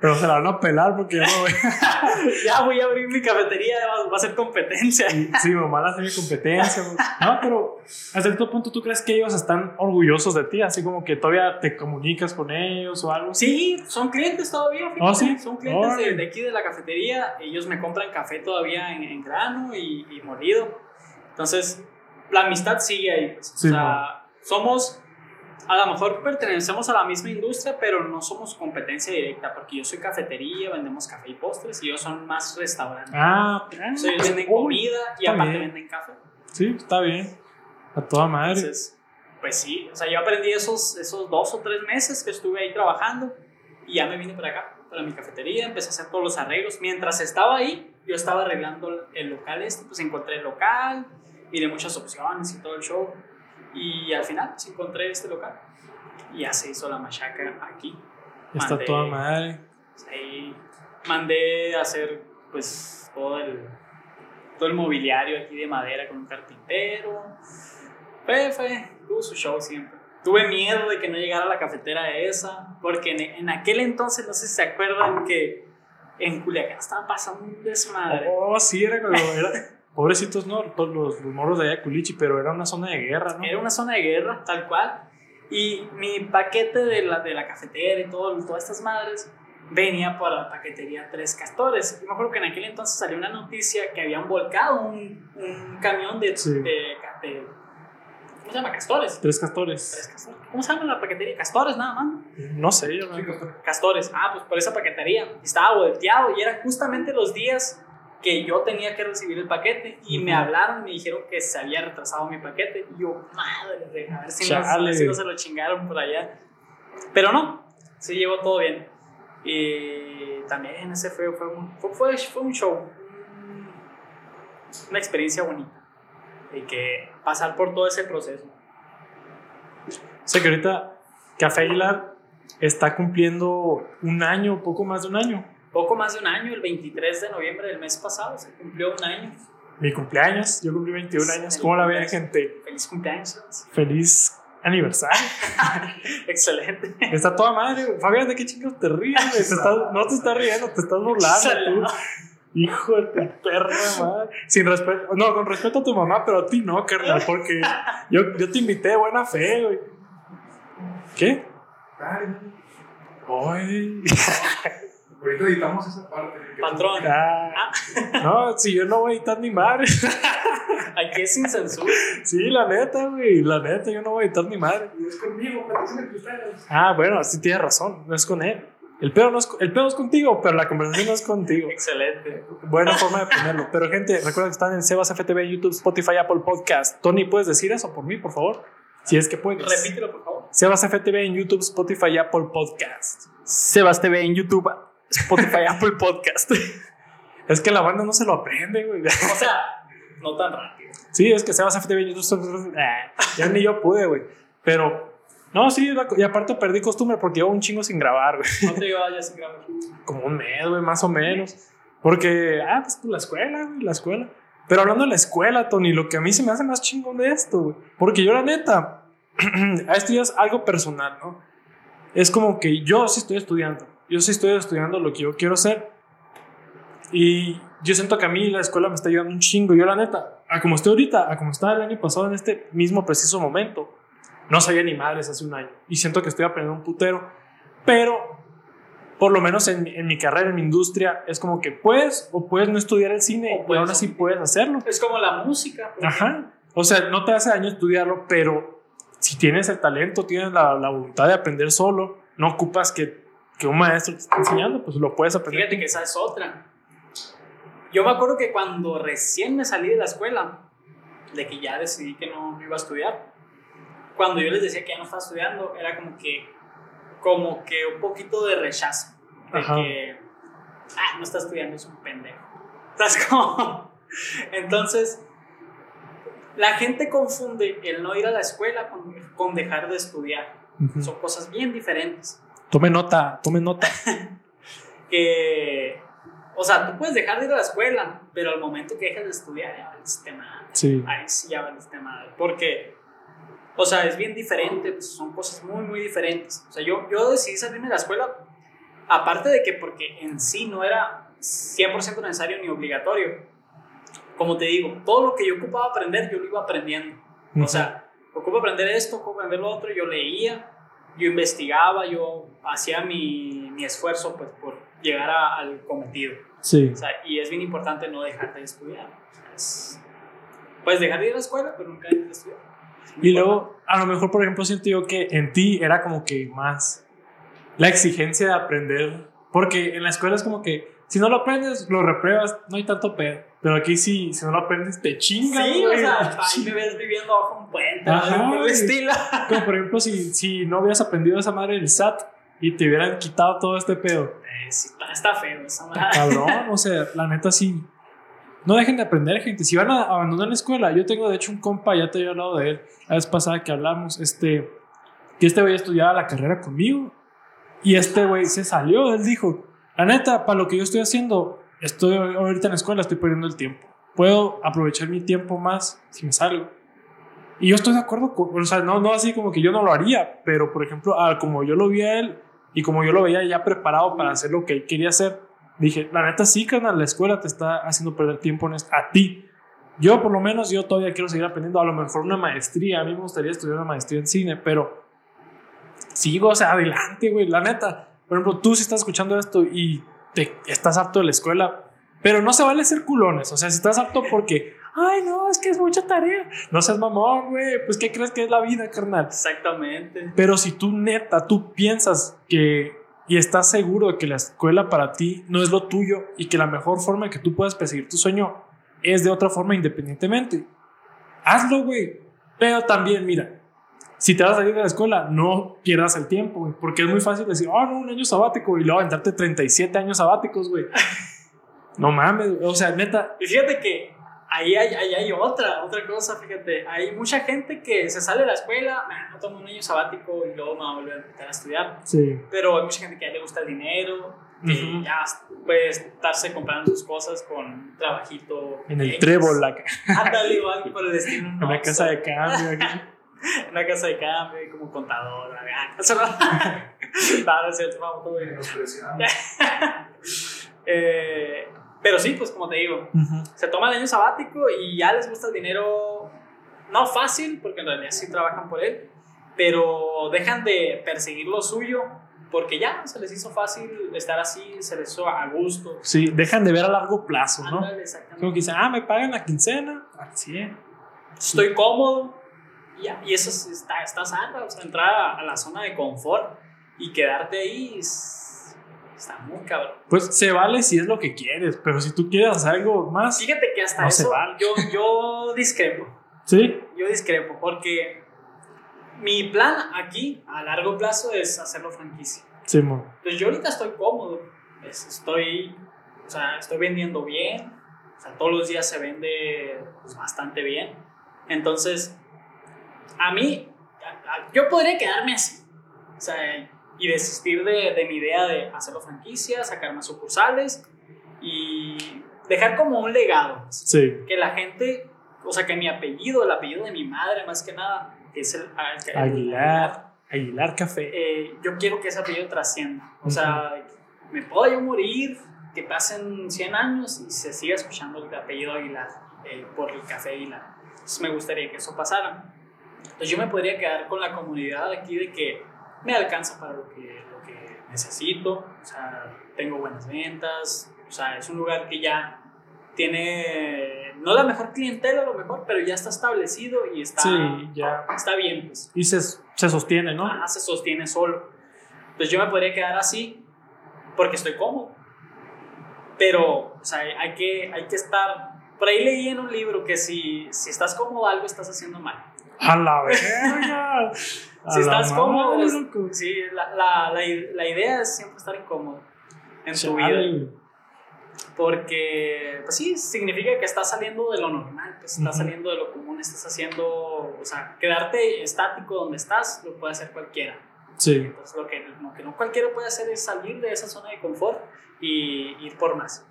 pero se la van a pelar porque ya no voy. ya voy a abrir mi cafetería, va, va a ser competencia. Sí, sí, mamá hace mi competencia. No, pero hasta cierto punto, ¿tú crees que ellos están orgullosos de ti? Así como que todavía te comunicas con ellos o algo. Sí, son clientes todavía. fíjate. ¿Oh, sí? Son clientes de, de aquí de la cafetería. Ellos me compran café todavía en, en grano y, y molido. Entonces, la amistad sigue ahí. pues. Sí, o sea, somos, a lo mejor pertenecemos a la misma industria, pero no somos competencia directa, porque yo soy cafetería, vendemos café y postres, y ellos son más restaurantes. Ah, O sea, ellos venden comida y aparte bien. venden café. Sí, está bien. A toda madre. Entonces, pues sí, o sea, yo aprendí esos, esos dos o tres meses que estuve ahí trabajando y ya me vine para acá, para mi cafetería, empecé a hacer todos los arreglos. Mientras estaba ahí, yo estaba arreglando el local este, pues encontré el local, miré muchas opciones y todo el show. Y al final, pues encontré este local y ya se hizo la machaca aquí. Está Mandé- toda madre. ahí mandé a hacer pues todo el, todo el mobiliario aquí de madera con un carpintero. Fue, fue, tuvo su show siempre. Tuve miedo de que no llegara la cafetera esa, porque en, en aquel entonces, no sé si se acuerdan que en Culiacán estaba pasando un desmadre. Oh, sí, era como. Era, pobrecitos, no, todos los, los morros de allá Culichi, pero era una zona de guerra, ¿no? Era una zona de guerra, tal cual. Y mi paquete de la, de la cafetera y todo, todas estas madres venía por la paquetería Tres Castores. Yo me acuerdo que en aquel entonces salió una noticia que habían volcado un, un camión de, Sí. de, de- ¿Cómo se llama? Castores. Tres Tres castores. Castores. ¿Cómo se llama la paquetería? Castores, nada más. No sé, yo no- Castores. Ah, pues por esa paquetería. Estaba volteado y eran justamente los días que yo tenía que recibir el paquete y me Ujú. hablaron y me dijeron que se había retrasado mi paquete. Y yo, madre, a ver si, no, si no se lo chingaron por allá. Pero no, sí llevó todo bien. Y también ese fue, fue, un, fue, fue, un show, un- una experiencia bonita. Y que pasar por todo ese proceso. Sé que ahorita Café Aguilar está cumpliendo un año, poco más de un año. Poco más de un año, el 23 de noviembre del mes pasado, se cumplió un año. Mi cumpleaños, yo cumplí 21 años. ¿Cómo la ven, gente? Feliz cumpleaños. Feliz aniversario. Excelente. Está toda madre. güey. Fabián, ¿de qué chingos te ríes? güey? Te estás- no te estás riendo, te estás burlando. Tú. Hijo de tu perra madre. Sin respeto. No, con respeto a tu mamá, pero a ti no, carnal, porque yo, yo te invité de buena fe, güey. ¿Qué? Ay. Ahorita editamos esa parte. Patrón, Ah. No, si yo no voy a editar ni madre. aquí es sin censura. Sí, la neta, güey. La neta, yo no voy a editar ni madre. Y es conmigo, ustedes. Ah, bueno, sí tienes razón. No es con él. El pedo, no es, el pedo es contigo, pero la conversación no es contigo. Excelente. Buena forma de ponerlo. Pero, gente, recuerden que están en Sebas FTV, YouTube, Spotify, Apple Podcast. Tony, ¿puedes decir eso por mí, por favor? Si es que puedes. Repítelo, por favor. Sebas FTV en YouTube, Spotify Apple Podcast. Sebas TV en YouTube, Spotify, Apple Podcast. Es que la banda no se lo aprende, güey. O sea, no tan rápido. Sí, es que Sebas FTV en YouTube. Ah, Ya ni yo pude, güey. Pero, no, sí, y aparte perdí costumbre porque llevo un chingo sin grabar, güey. Te llevas ya sin grabar. Como un mes, güey, más o menos. Porque, ah, pues la escuela, güey, la escuela. Pero hablando de la escuela, Tony, lo que a mí se me hace más chingón de esto, güey. Porque yo, la neta, esto ya es algo personal, ¿no? Es como que yo sí estoy estudiando. Yo sí estoy estudiando lo que yo quiero ser. Y yo siento que a mí la escuela me está ayudando un chingo. Yo, la neta, a como estoy ahorita, a como estaba el año pasado en este mismo preciso momento, no sabía ni madres hace un año. Y siento que estoy aprendiendo un putero. Pero por lo menos en, en mi carrera, en mi industria, es como que puedes o puedes no estudiar el cine O y aún así puedes hacerlo. Es como la música. Ajá. O sea, no te hace daño estudiarlo, pero si tienes el talento, tienes la, la voluntad de aprender solo, no ocupas que, que un maestro te esté enseñando, pues lo puedes aprender. Fíjate que esa es otra. Yo me acuerdo que cuando recién me salí de la escuela, de que ya decidí que no iba a estudiar, cuando yo les decía que ya no estaba estudiando, era como que, como que un poquito de rechazo. De Ajá. que, ah, no está estudiando, es un pendejo. ¿Sabes cómo? Entonces, la gente confunde el no ir a la escuela con, con dejar de estudiar. Ujú. Son cosas bien diferentes. Tome nota, tome nota. que, o sea, tú puedes dejar de ir a la escuela, pero al momento que dejas de estudiar, ya el sistema, Sí. ahí sí ya va el sistema, porque, o sea, es bien diferente, pues, son cosas muy, muy diferentes. O sea, yo, yo decidí salirme de la escuela, aparte de que porque en sí no era 100% necesario ni obligatorio. Como te digo, todo lo que yo ocupaba aprender, yo lo iba aprendiendo. O sea, ocupo aprender esto, ocupo aprender lo otro, yo leía, yo investigaba, yo hacía mi, mi esfuerzo pues, por llegar a- al cometido. sí. O sea, y es bien importante no dejar de estudiar. O sea, es- puedes dejar de ir a la escuela, pero nunca dejar de estudiar. Y importante. luego, a lo mejor, por ejemplo, siento yo que en ti era como que más la exigencia de aprender, porque en la escuela es como que si no lo aprendes, lo repruebas, no hay tanto pedo. Pero aquí sí, si no lo aprendes, te chingan. Sí, o güey. sea, ahí me ves viviendo bajo un puente, Ajá, por el güey. estilo. Como por ejemplo, si, si no hubieras aprendido esa madre del SAT y te hubieran quitado todo este pedo. Eh, sí, está, feo esa madre. Cabrón, o sea, la neta sí. No dejen de aprender, gente. Si van a abandonar la escuela, yo tengo de hecho un compa, ya te había hablado de él, la vez pasada que hablamos, este, que este güey estudiaba la carrera conmigo. Y este güey se salió, él dijo, la neta, para lo que yo estoy haciendo, estoy ahorita en la escuela, estoy perdiendo el tiempo. Puedo aprovechar mi tiempo más si me salgo. Y yo estoy de acuerdo con, o sea, no, no así como que yo no lo haría, pero por ejemplo, ah, como yo lo vi a él y como yo lo veía ya preparado para hacer lo que él quería hacer, dije, la neta sí, carnal, la escuela te está haciendo perder tiempo en es- a ti. Yo por lo menos, yo todavía quiero seguir aprendiendo, a lo mejor una maestría, a mí me gustaría estudiar una maestría en cine, pero sigo, o sea, adelante, güey, la neta. Por ejemplo, tú si estás escuchando esto y te estás harto de la escuela, pero no se vale ser culones, o sea, si estás harto porque, ay, no, es que es mucha tarea, no seas mamón, güey, pues ¿qué crees que es la vida, carnal? Exactamente. Pero si tú neta, tú piensas que y estás seguro de que la escuela para ti no es lo tuyo y que la mejor forma en que tú puedas perseguir tu sueño es de otra forma independientemente, hazlo, güey. Pero también, mira, si te vas a salir de la escuela, no pierdas el tiempo, güey, porque es muy fácil decir, oh, no, un año sabático y luego aventarte 37 años sabáticos, güey. No mames, güey. o sea, neta, Y fíjate que ahí hay, ahí hay otra, otra cosa, fíjate. Hay mucha gente que se sale de la escuela, "Ah, no tomo un año sabático y luego me va a volver a invitar a estudiar. sí. Pero hay mucha gente que ya le gusta el dinero, que ya puede estarse comprando sus cosas con un trabajito. En el X. trébol, la, Ándale, igual por el destino. en la casa de cambio. aquí. En una casa de cambio, y como contador. ah, no. no, es cierto, vamos todo bien. Menospreciando. Eh, pero sí, pues como te digo, Ujú. se toma el año sabático y ya les gusta el dinero, no fácil, porque en realidad sí trabajan por él, pero dejan de perseguir lo suyo porque ya se les hizo fácil estar así, se les hizo a gusto. Sí, dejan de ver a largo plazo, ¿no? Ándale. Como que dicen, ah, me pagan la quincena. Así es. Estoy cómodo y, y eso es- está, está sano, o sea, entrar a, a la zona de confort y quedarte ahí es- está muy cabrón. Pues se vale si es lo que quieres, pero si tú quieres hacer algo más, Fíjate que hasta No se eso vale. yo, yo discrepo. sí, Yo discrepo porque mi plan aquí a largo plazo es hacerlo franquicia. sí, mo. Entonces yo ahorita estoy cómodo, es- estoy, o sea, estoy vendiendo bien, o sea, todos los días se vende pues, bastante bien. Entonces, a mí, a- a- yo podría quedarme así, o sea, y desistir de, de mi idea de hacerlo franquicia, sacar más sucursales y dejar como un legado Sí, que la gente, o sea, que mi apellido, el apellido de mi madre más que nada, que es el, el- Aguilar, Aguilar Café. eh, yo quiero que ese apellido trascienda. O sea, me puedo yo morir, que pasen 100 años y se siga escuchando el apellido Aguilar eh, por el café Aguilar. Entonces me gustaría que eso pasara. Entonces yo me podría quedar con la comunidad aquí de que me alcanza para lo que, lo que necesito, o sea, tengo buenas ventas, o sea, es un lugar que ya tiene, no la mejor clientela a lo mejor, pero ya está establecido y está, Sí, ya. está bien, pues. Y se, se sostiene, ¿no? Ajá, se sostiene solo. Entonces yo me podría quedar así porque estoy cómodo. Pero, o sea, hay que, hay que estar... Por ahí leí en un libro que si, si estás cómodo algo estás haciendo mal. A la verga. A Si estás madre, cómodo, es- sí, la, la, la, la idea es siempre estar incómodo en tu Chale. vida. Porque, pues sí, significa que estás saliendo de lo normal, pues estás Ujú. saliendo de lo común, estás haciendo, o sea, quedarte estático donde estás lo puede hacer cualquiera. Sí. Entonces, lo que, lo que no cualquiera puede hacer es salir de esa zona de confort y ir por más.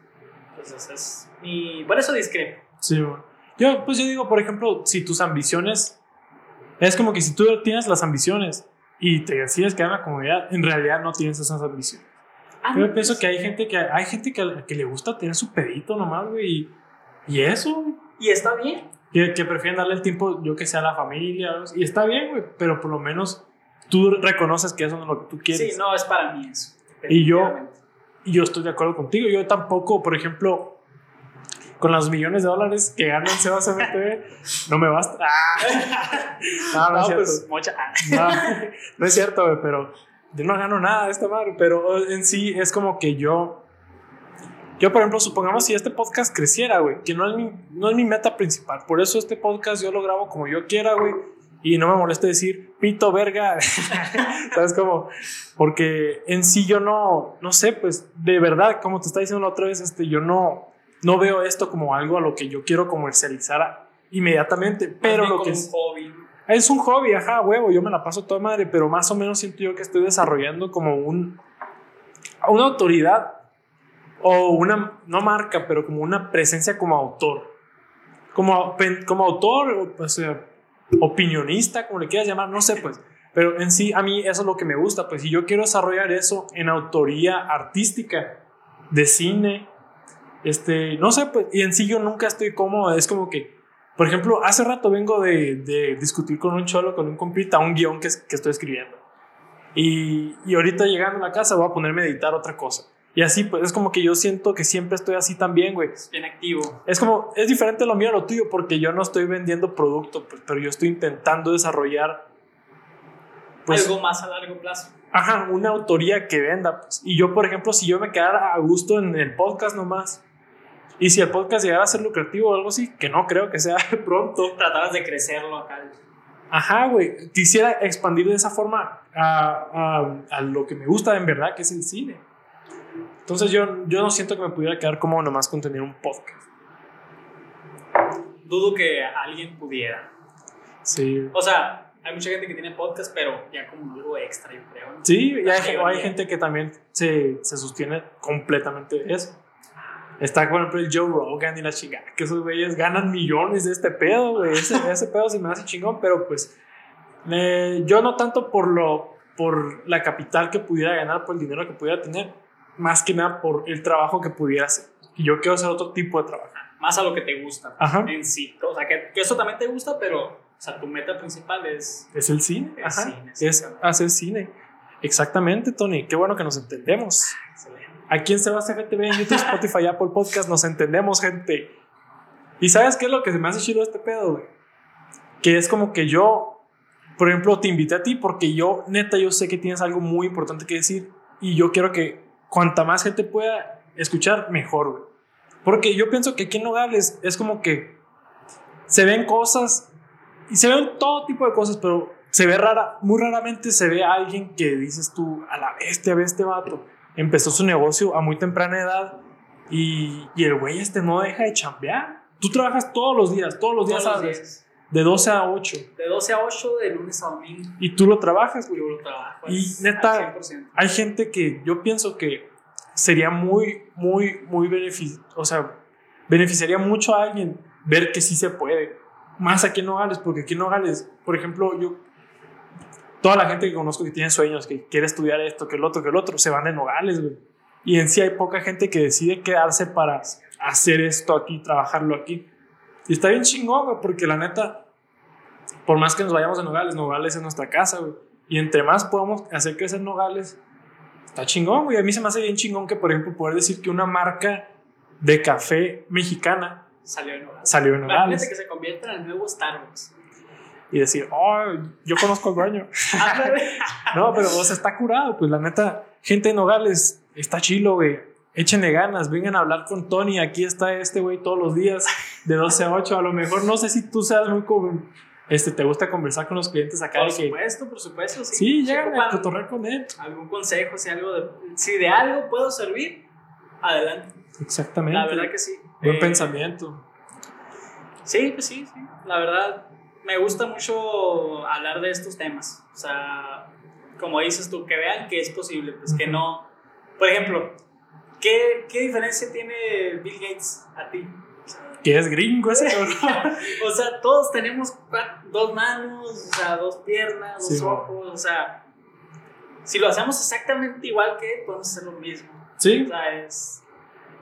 Entonces, es mi... Por eso discrepo. Sí, güey. Yo, pues yo digo, por ejemplo, si tus ambiciones. Es como que si tú tienes las ambiciones y te decides quedar en la comunidad, en realidad no tienes esas ambiciones. Ah, Yo no, pienso pues, que hay gente que hay gente que, que le gusta tener su pedito nomás, güey. Y, y eso. Y está bien. que, que prefieren darle el tiempo, yo que sea a la familia. Y está bien, güey. Pero por lo menos tú reconoces que eso no es lo que tú quieres. Sí, no es para mí eso. Y yo-. Y yo estoy de acuerdo contigo. Yo tampoco, por ejemplo, con los millones de dólares que gana el Sebas MTV, no me basta. Ah. No, no, es No, cierto. pues, mocha. No, no es cierto, pero yo no gano nada de esta madre. Pero en sí es como que yo. Yo, por ejemplo, supongamos si este podcast creciera, güey, que no es, mi, no es mi meta principal. Por eso este podcast yo lo grabo como yo quiera, güey. Y no me molesta decir pito, verga. ¿Sabes cómo? Porque en sí yo no, no sé, pues de verdad, como te estaba diciendo la otra vez, este, yo no, no veo esto como algo a lo que yo quiero comercializar inmediatamente. Pero lo que un es. hobby. Es un hobby, ajá, huevo, yo me la paso toda madre, pero más o menos siento yo que estoy desarrollando como un una autoridad o una no marca, pero como una presencia como autor. Como, como autor, o, sea, opinionista, como le quieras llamar, no sé, pues. Pero en sí, a mí eso es lo que me gusta, pues. Y yo quiero desarrollar eso en autoría artística, de cine, este, no sé, pues. Y en sí yo nunca estoy cómodo, es como que, por ejemplo, hace rato vengo de, de discutir con un cholo, con un compita, un guion que, que estoy escribiendo. Y, y ahorita llegando a la casa voy a ponerme a editar otra cosa. Y así, pues es como que yo siento que siempre estoy así también, güey. Bien activo. Es como, es diferente lo mío a lo tuyo porque yo no estoy vendiendo producto, pues, pero yo estoy intentando desarrollar, pues, Algo más a largo plazo. ajá, una autoría que venda. Pues. Y yo, por ejemplo, si yo me quedara a gusto en el podcast nomás, y si el podcast llegara a ser lucrativo o algo así, que no creo que sea pronto, Tratabas de crecerlo acá. Ajá, güey. Quisiera expandir de esa forma a, a- a lo que me gusta en verdad, que es el cine. Entonces yo, yo no siento que me pudiera quedar como nomás con tener un podcast. Dudo que alguien pudiera. Sí. O sea, hay mucha gente que tiene podcast, pero ya como algo extra, yo creo. ¿no? Sí, y hay, hay gente que también se, se sostiene completamente de eso. Está, por ejemplo, el Joe Rogan y la chingada, que esos güeyes ganan millones de este pedo, güey. Ese, ese pedo se me hace chingón, pero pues eh, yo no tanto por, lo, por la capital que pudiera ganar, por el dinero que pudiera tener, más que nada por el trabajo que pudiera hacer. Y yo quiero hacer otro tipo de trabajo. Más a lo que te gusta Ajá. en sí. O sea, que, que eso también te gusta, pero o sea, tu meta principal es. Es el cine. El Ajá. cine, es exactamente. hacer cine. Exactamente, Tony. Qué bueno que nos entendemos. Excelente. Aquí en Sebas FTV, en YouTube, Spotify, Apple Podcast, nos entendemos, gente. ¿Y sabes qué es lo que se me hace chido este pedo, güey? Que es como que yo, por ejemplo, te invité a ti porque yo, neta, yo sé que tienes algo muy importante que decir y yo quiero que cuanta más gente pueda escuchar, mejor, güey. Porque yo pienso que aquí en Nogales es como que se ven cosas y se ven todo tipo de cosas, pero se ve rara, muy raramente se ve a alguien que dices tú, a la bestia, ve este vato. Empezó su negocio a muy temprana edad y, y el güey este no deja de chambear. Tú trabajas todos los días, todos los días, Todos los ¿sabes? días. de 12 a 8 De 12 a 8, de lunes a domingo. y tú lo trabajas, güey. Yo lo trabajo. Y neta- al 100%. Hay gente que yo pienso que sería muy, muy, muy benefic o sea, beneficiaría mucho a alguien ver que sí se puede. Más aquí en Nogales, porque aquí en Nogales, por ejemplo, yo, toda la gente que conozco que tiene sueños, que quiere estudiar esto, que el otro, que el otro, se van de Nogales, güey. Y en sí hay poca gente que decide quedarse para hacer esto aquí, trabajarlo aquí. Y está bien chingón, güey, porque la neta, por más que nos vayamos de Nogales, Nogales es nuestra casa, güey. Y entre más podamos hacer crecer Nogales, está chingón, güey. A mí se me hace bien chingón que, por ejemplo, poder decir que una marca de café mexicana Salió de Nogales. salió de Imagínate Nogales. que se convierta en el nuevo Starbucks. Y decir, oh, yo conozco dueño. Ándale. No, pero, o sea, está curado. Pues la neta, gente de Nogales, está chilo, güey. Échenle ganas, vengan a hablar con Tony. Aquí está este güey todos los días, de 12 a 8. A lo mejor, no sé si tú seas muy como. Este, te gusta conversar con los clientes acá. por que, supuesto, por supuesto. Sí, sí, llegan a cotorrear con él. Algún consejo, si, algo de, si de algo puedo servir, adelante. Exactamente. La verdad que sí. Buen Eh, pensamiento. Sí, pues sí, sí. La verdad, me gusta mucho hablar de estos temas. O sea, como dices tú, que vean que es posible, pues que no. Por ejemplo, ¿qué, qué diferencia tiene Bill Gates a ti? Que es gringo ese cabrón. O sea, todos tenemos dos manos, o sea, dos piernas, dos Sí, ojos, o sea, si lo hacemos exactamente igual que él, podemos hacer lo mismo. Sí, O sea, es,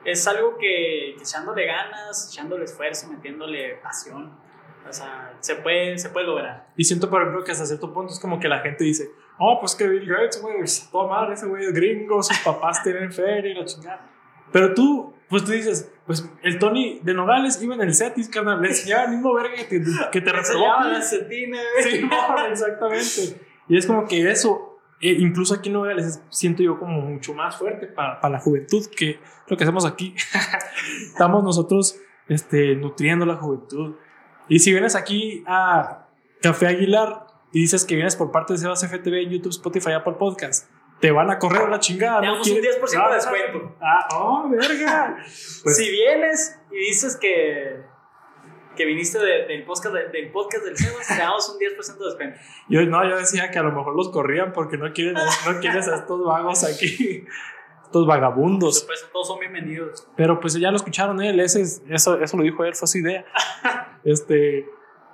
es algo que, que echándole ganas, echándole esfuerzo, metiéndole pasión, o sea, se puede, se puede lograr. Y siento, por ejemplo, que hasta cierto punto es como que la gente dice, oh, pues que Bill Gates, güey, es toda madre, ese güey es gringo, sus papás tienen feria y la chingada. Pero tú, pues tú dices, pues el Tony de Nogales iba en el Cetis, carnal, le enseñaba el mismo verga que te, que te llama la cetina, güey. Sí, no, exactamente. Y es como que eso, eh, incluso aquí en Nogales, es- siento yo como mucho más fuerte para, para la juventud que lo que hacemos aquí. Estamos nosotros este, nutriendo la juventud. Y si vienes aquí a Café Aguilar y dices que vienes por parte de Sebas FTV en YouTube, Spotify, Apple Podcast, te van a correr a la chingada. Te ¿no damos un quieres- 10% de Ah, descuento. Ah, oh, verga. Pues- si vienes y dices que, que viniste de- del, podcast, de- del podcast del Sebas, te damos un 10% de descuento. Yo, no, yo decía que a lo mejor los corrían porque no quieren, no quieres a estos vagos aquí, estos Por vagabundos. supuesto, todos son bienvenidos. Pero pues ya lo escucharon él, ese, es- eso, eso lo dijo él, fue su idea. Este,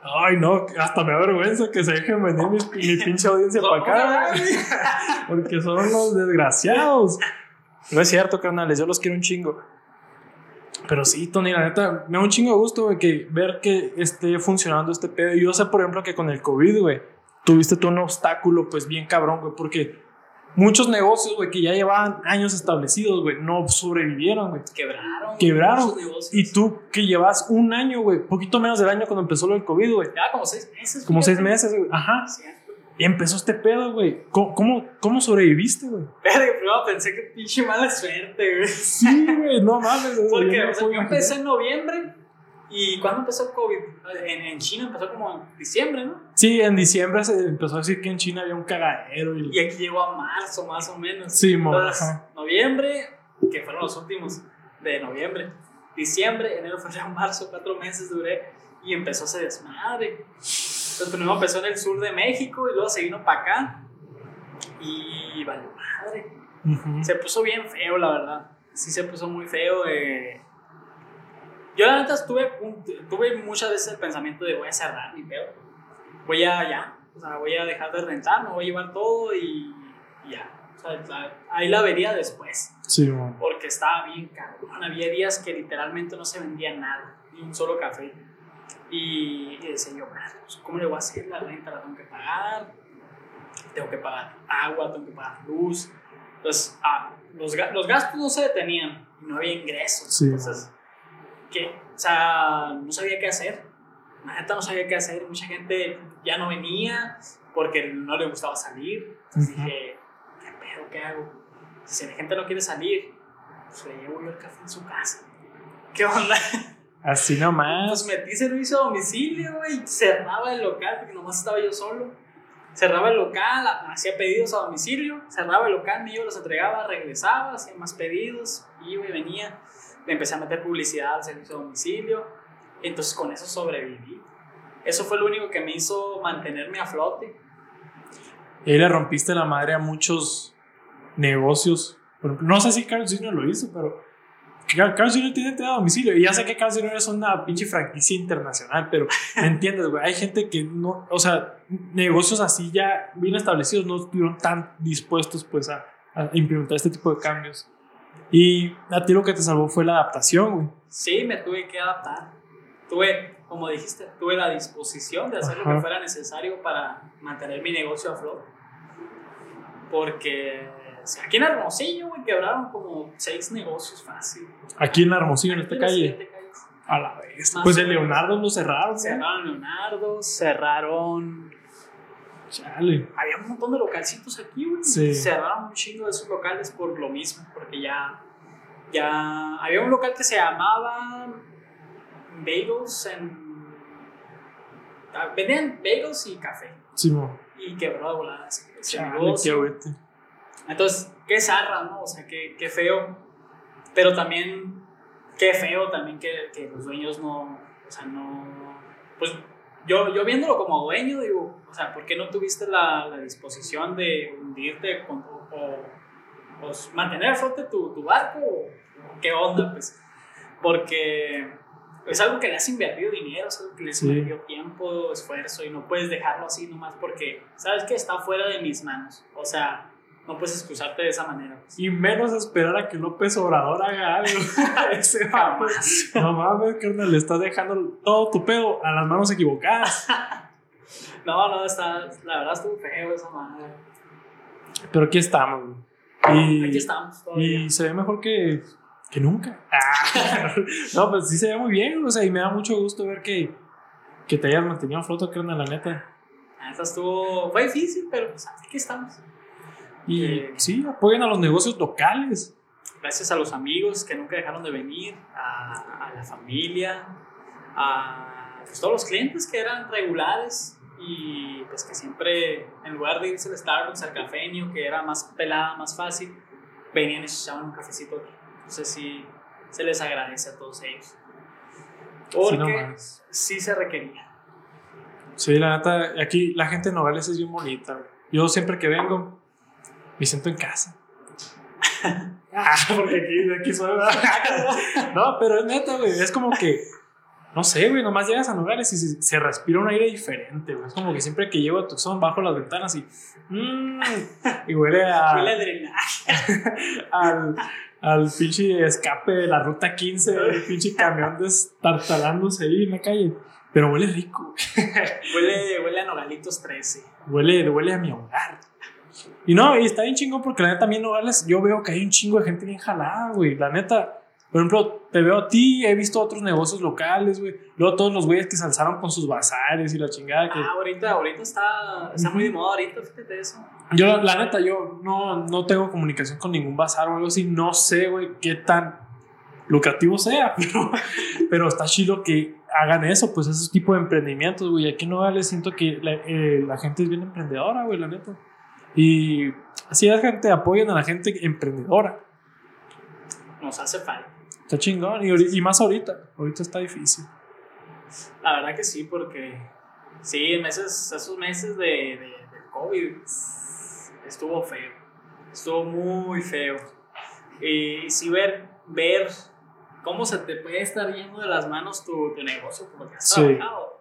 ay no, hasta me da vergüenza que se dejen venir mi, mi pinche audiencia para acá, porque son unos desgraciados. No es cierto, carnales, yo los quiero un chingo. Pero sí, Tony, la neta, me da un chingo de gusto, güey, que ver que esté funcionando este pedo. Y yo sé, por ejemplo, que con el COVID, güey, tuviste tú un obstáculo, pues bien cabrón, güey, porque muchos negocios, güey, que ya llevaban años establecidos, güey, no sobrevivieron, güey. Quebraron. Quebraron. Y tú que llevas un año, güey, poquito menos del año cuando empezó lo del COVID, güey. Ya como seis meses. Como seis meses, güey. Ajá. Cierto. Y empezó este pedo, güey. ¿Cómo, cómo, cómo sobreviviste, güey? Primero pensé que pinche mala suerte, güey. Sí, güey, no mames. Porque yo no o sea, yo empecé en noviembre. ¿Y cuándo empezó el COVID? En, en China empezó como en diciembre, ¿no? Sí, en diciembre se empezó a decir que en China había un cagadero. Y... Y aquí llegó a marzo, más o menos. Sí, Entonces, ajá. noviembre, que fueron los últimos de noviembre. Diciembre, enero, febrero, marzo, cuatro meses duré. Y empezó ese desmadre. Entonces, primero empezó en el sur de México y luego se vino para acá. Y vale madre. Se puso bien feo, la verdad. Sí, se puso muy feo. eh. Yo, la neta, tuve, tuve muchas veces el pensamiento de voy a cerrar mi pedo. Voy a ya. O sea, voy a dejar de rentar, me voy a llevar todo y, y ya. O sea, la- ahí la vería después. Sí. Porque estaba bien cabrón. Había días que literalmente no se vendía nada, ni un solo café. Y, y decía yo, "Madre, pues, ¿cómo le voy a hacer? La renta la tengo que pagar, tengo que pagar agua, tengo que pagar luz. Entonces, ah, los, los gastos no se detenían y no había ingresos. Sí. Entonces, ¿qué? O sea, no sabía qué hacer. Neta no sabía qué hacer. Mucha gente ya no venía porque no le gustaba salir. Entonces Ujú. dije, ¿qué pedo? ¿Qué hago? Si la gente no quiere salir, pues le llevo yo el café en su casa. ¿Qué onda? Así Pues nomás. metí servicio a domicilio, güey. Cerraba el local porque nomás estaba yo solo. Cerraba el local, ha- hacía pedidos a domicilio. Cerraba el local, iba, los entregaba, regresaba, hacía más pedidos. Iba y venía. Le empecé a meter publicidad al servicio a domicilio. Entonces con eso sobreviví. Eso fue lo único que me hizo mantenerme a flote. Y le rompiste la madre a muchos negocios. No sé si Carl Jr. lo hizo, pero Car- Carl Jr. tiene entrega a domicilio. Y ya sé que Carl Jr. es una pinche franquicia internacional, pero ¿me entiendes, güey? Hay gente que no, o sea, negocios así ya bien establecidos no estuvieron tan dispuestos pues a, a implementar este tipo de cambios. Y a ti lo que te salvó fue la adaptación, güey. Sí, me tuve que adaptar. Tuve, como dijiste, tuve la disposición de hacer lo Ajá. que fuera necesario para mantener mi negocio a flote. Porque o sea, aquí en Hermosillo, güey, quebraron como seis negocios fácil. Aquí en Hermosillo, en esta calle. A la vez. Más Pues menos. Leonardo lo cerraron. Cerraron Leonardo, cerraron. Chale. Había un montón de localcitos aquí, güey. Sí. Cerraron un chingo de esos locales por lo mismo, porque ya. Ya. Había un local que se llamaba. Bagels en. ah, Vendían bagels y café. Sí, mo. Y quebró de volada ese Chale, qué. Entonces, qué zarra, ¿no? O sea, qué, qué feo. Pero también, qué feo también que, que los dueños no, o sea, no, pues yo, yo viéndolo como dueño, digo, o sea, ¿por qué no tuviste la, la disposición de hundirte con, o, o, mantener a flote tu, tu barco? ¿Qué onda? Pues, porque es algo que le has invertido dinero, es algo que le has Sí. invertido tiempo, esfuerzo, y no puedes dejarlo así nomás porque, ¿sabes que Está fuera de mis manos. O sea, no puedes excusarte de esa manera. pues. Y menos esperar a que López Obrador haga algo. Ese. Jamás. No mames, carnal, le estás dejando todo tu pedo a las manos equivocadas. No, no, está, la verdad estuvo feo esa madre. Pero aquí estamos. Y, Aquí estamos todavía. y se ve mejor que, que nunca. Ah, no, pues sí se ve muy bien, o sea, y me da mucho gusto ver que, que te hayas mantenido a flote, carnal, la neta. La neta estuvo, fue difícil, pero pues aquí estamos. Y Eh. sí, apoyen a los negocios locales. Gracias a los amigos que nunca dejaron de venir, a, a la familia, a pues, todos los clientes que eran regulares y pues que siempre, en lugar de irse al Starbucks, al cafeño, que era más pelada, más fácil, venían y se echaban un cafecito aquí. Entonces sí, se les agradece a todos ellos. Sí, Porque no sí, se requería. Sí, la neta, aquí la gente de Nogales es bien bonita. güey. Yo siempre que vengo, me siento en casa. ah, porque aquí, aquí soy. no, pero es neta, güey. Es como que, no sé, güey, nomás llegas a Nogales y se, se respira un aire diferente, güey. Es como que siempre que llego a Tucson, bajo las ventanas y. mm, y huele a. Huele a drenaje. al, al pinche escape de la ruta 15, el pinche camión destartalándose ahí en la calle. Pero huele rico. Huele, huele a Nogalitos 13. Huele, huele a mi hogar. Y no, y está bien chingón porque la neta también Nogales, yo veo que hay un chingo de gente bien jalada, güey. La neta, por ejemplo, te veo a ti, he visto otros negocios locales, güey. Luego todos los güeyes que se alzaron con sus bazares y la chingada. Que... Ah, ahorita, ahorita está, está muy de moda ahorita, fíjate eso. Yo, la neta, yo no, no tengo comunicación con ningún bazar o algo así. No sé, güey, qué tan lucrativo sea, pero, pero está chido que hagan eso, pues esos tipos de emprendimientos, güey. Aquí en Nogales siento que la, eh, la gente es bien emprendedora, güey, la neta. Y así es, gente, apoyen a la gente emprendedora. Nos hace falta. Está chingón. Y, y más ahorita. Ahorita está difícil. La verdad que sí, porque sí, en meses, esos meses de, de, del COVID estuvo feo. Estuvo muy feo. Y sí ver, ver cómo se te puede estar yendo de las manos tu, tu negocio por lo que has Sí. trabajado.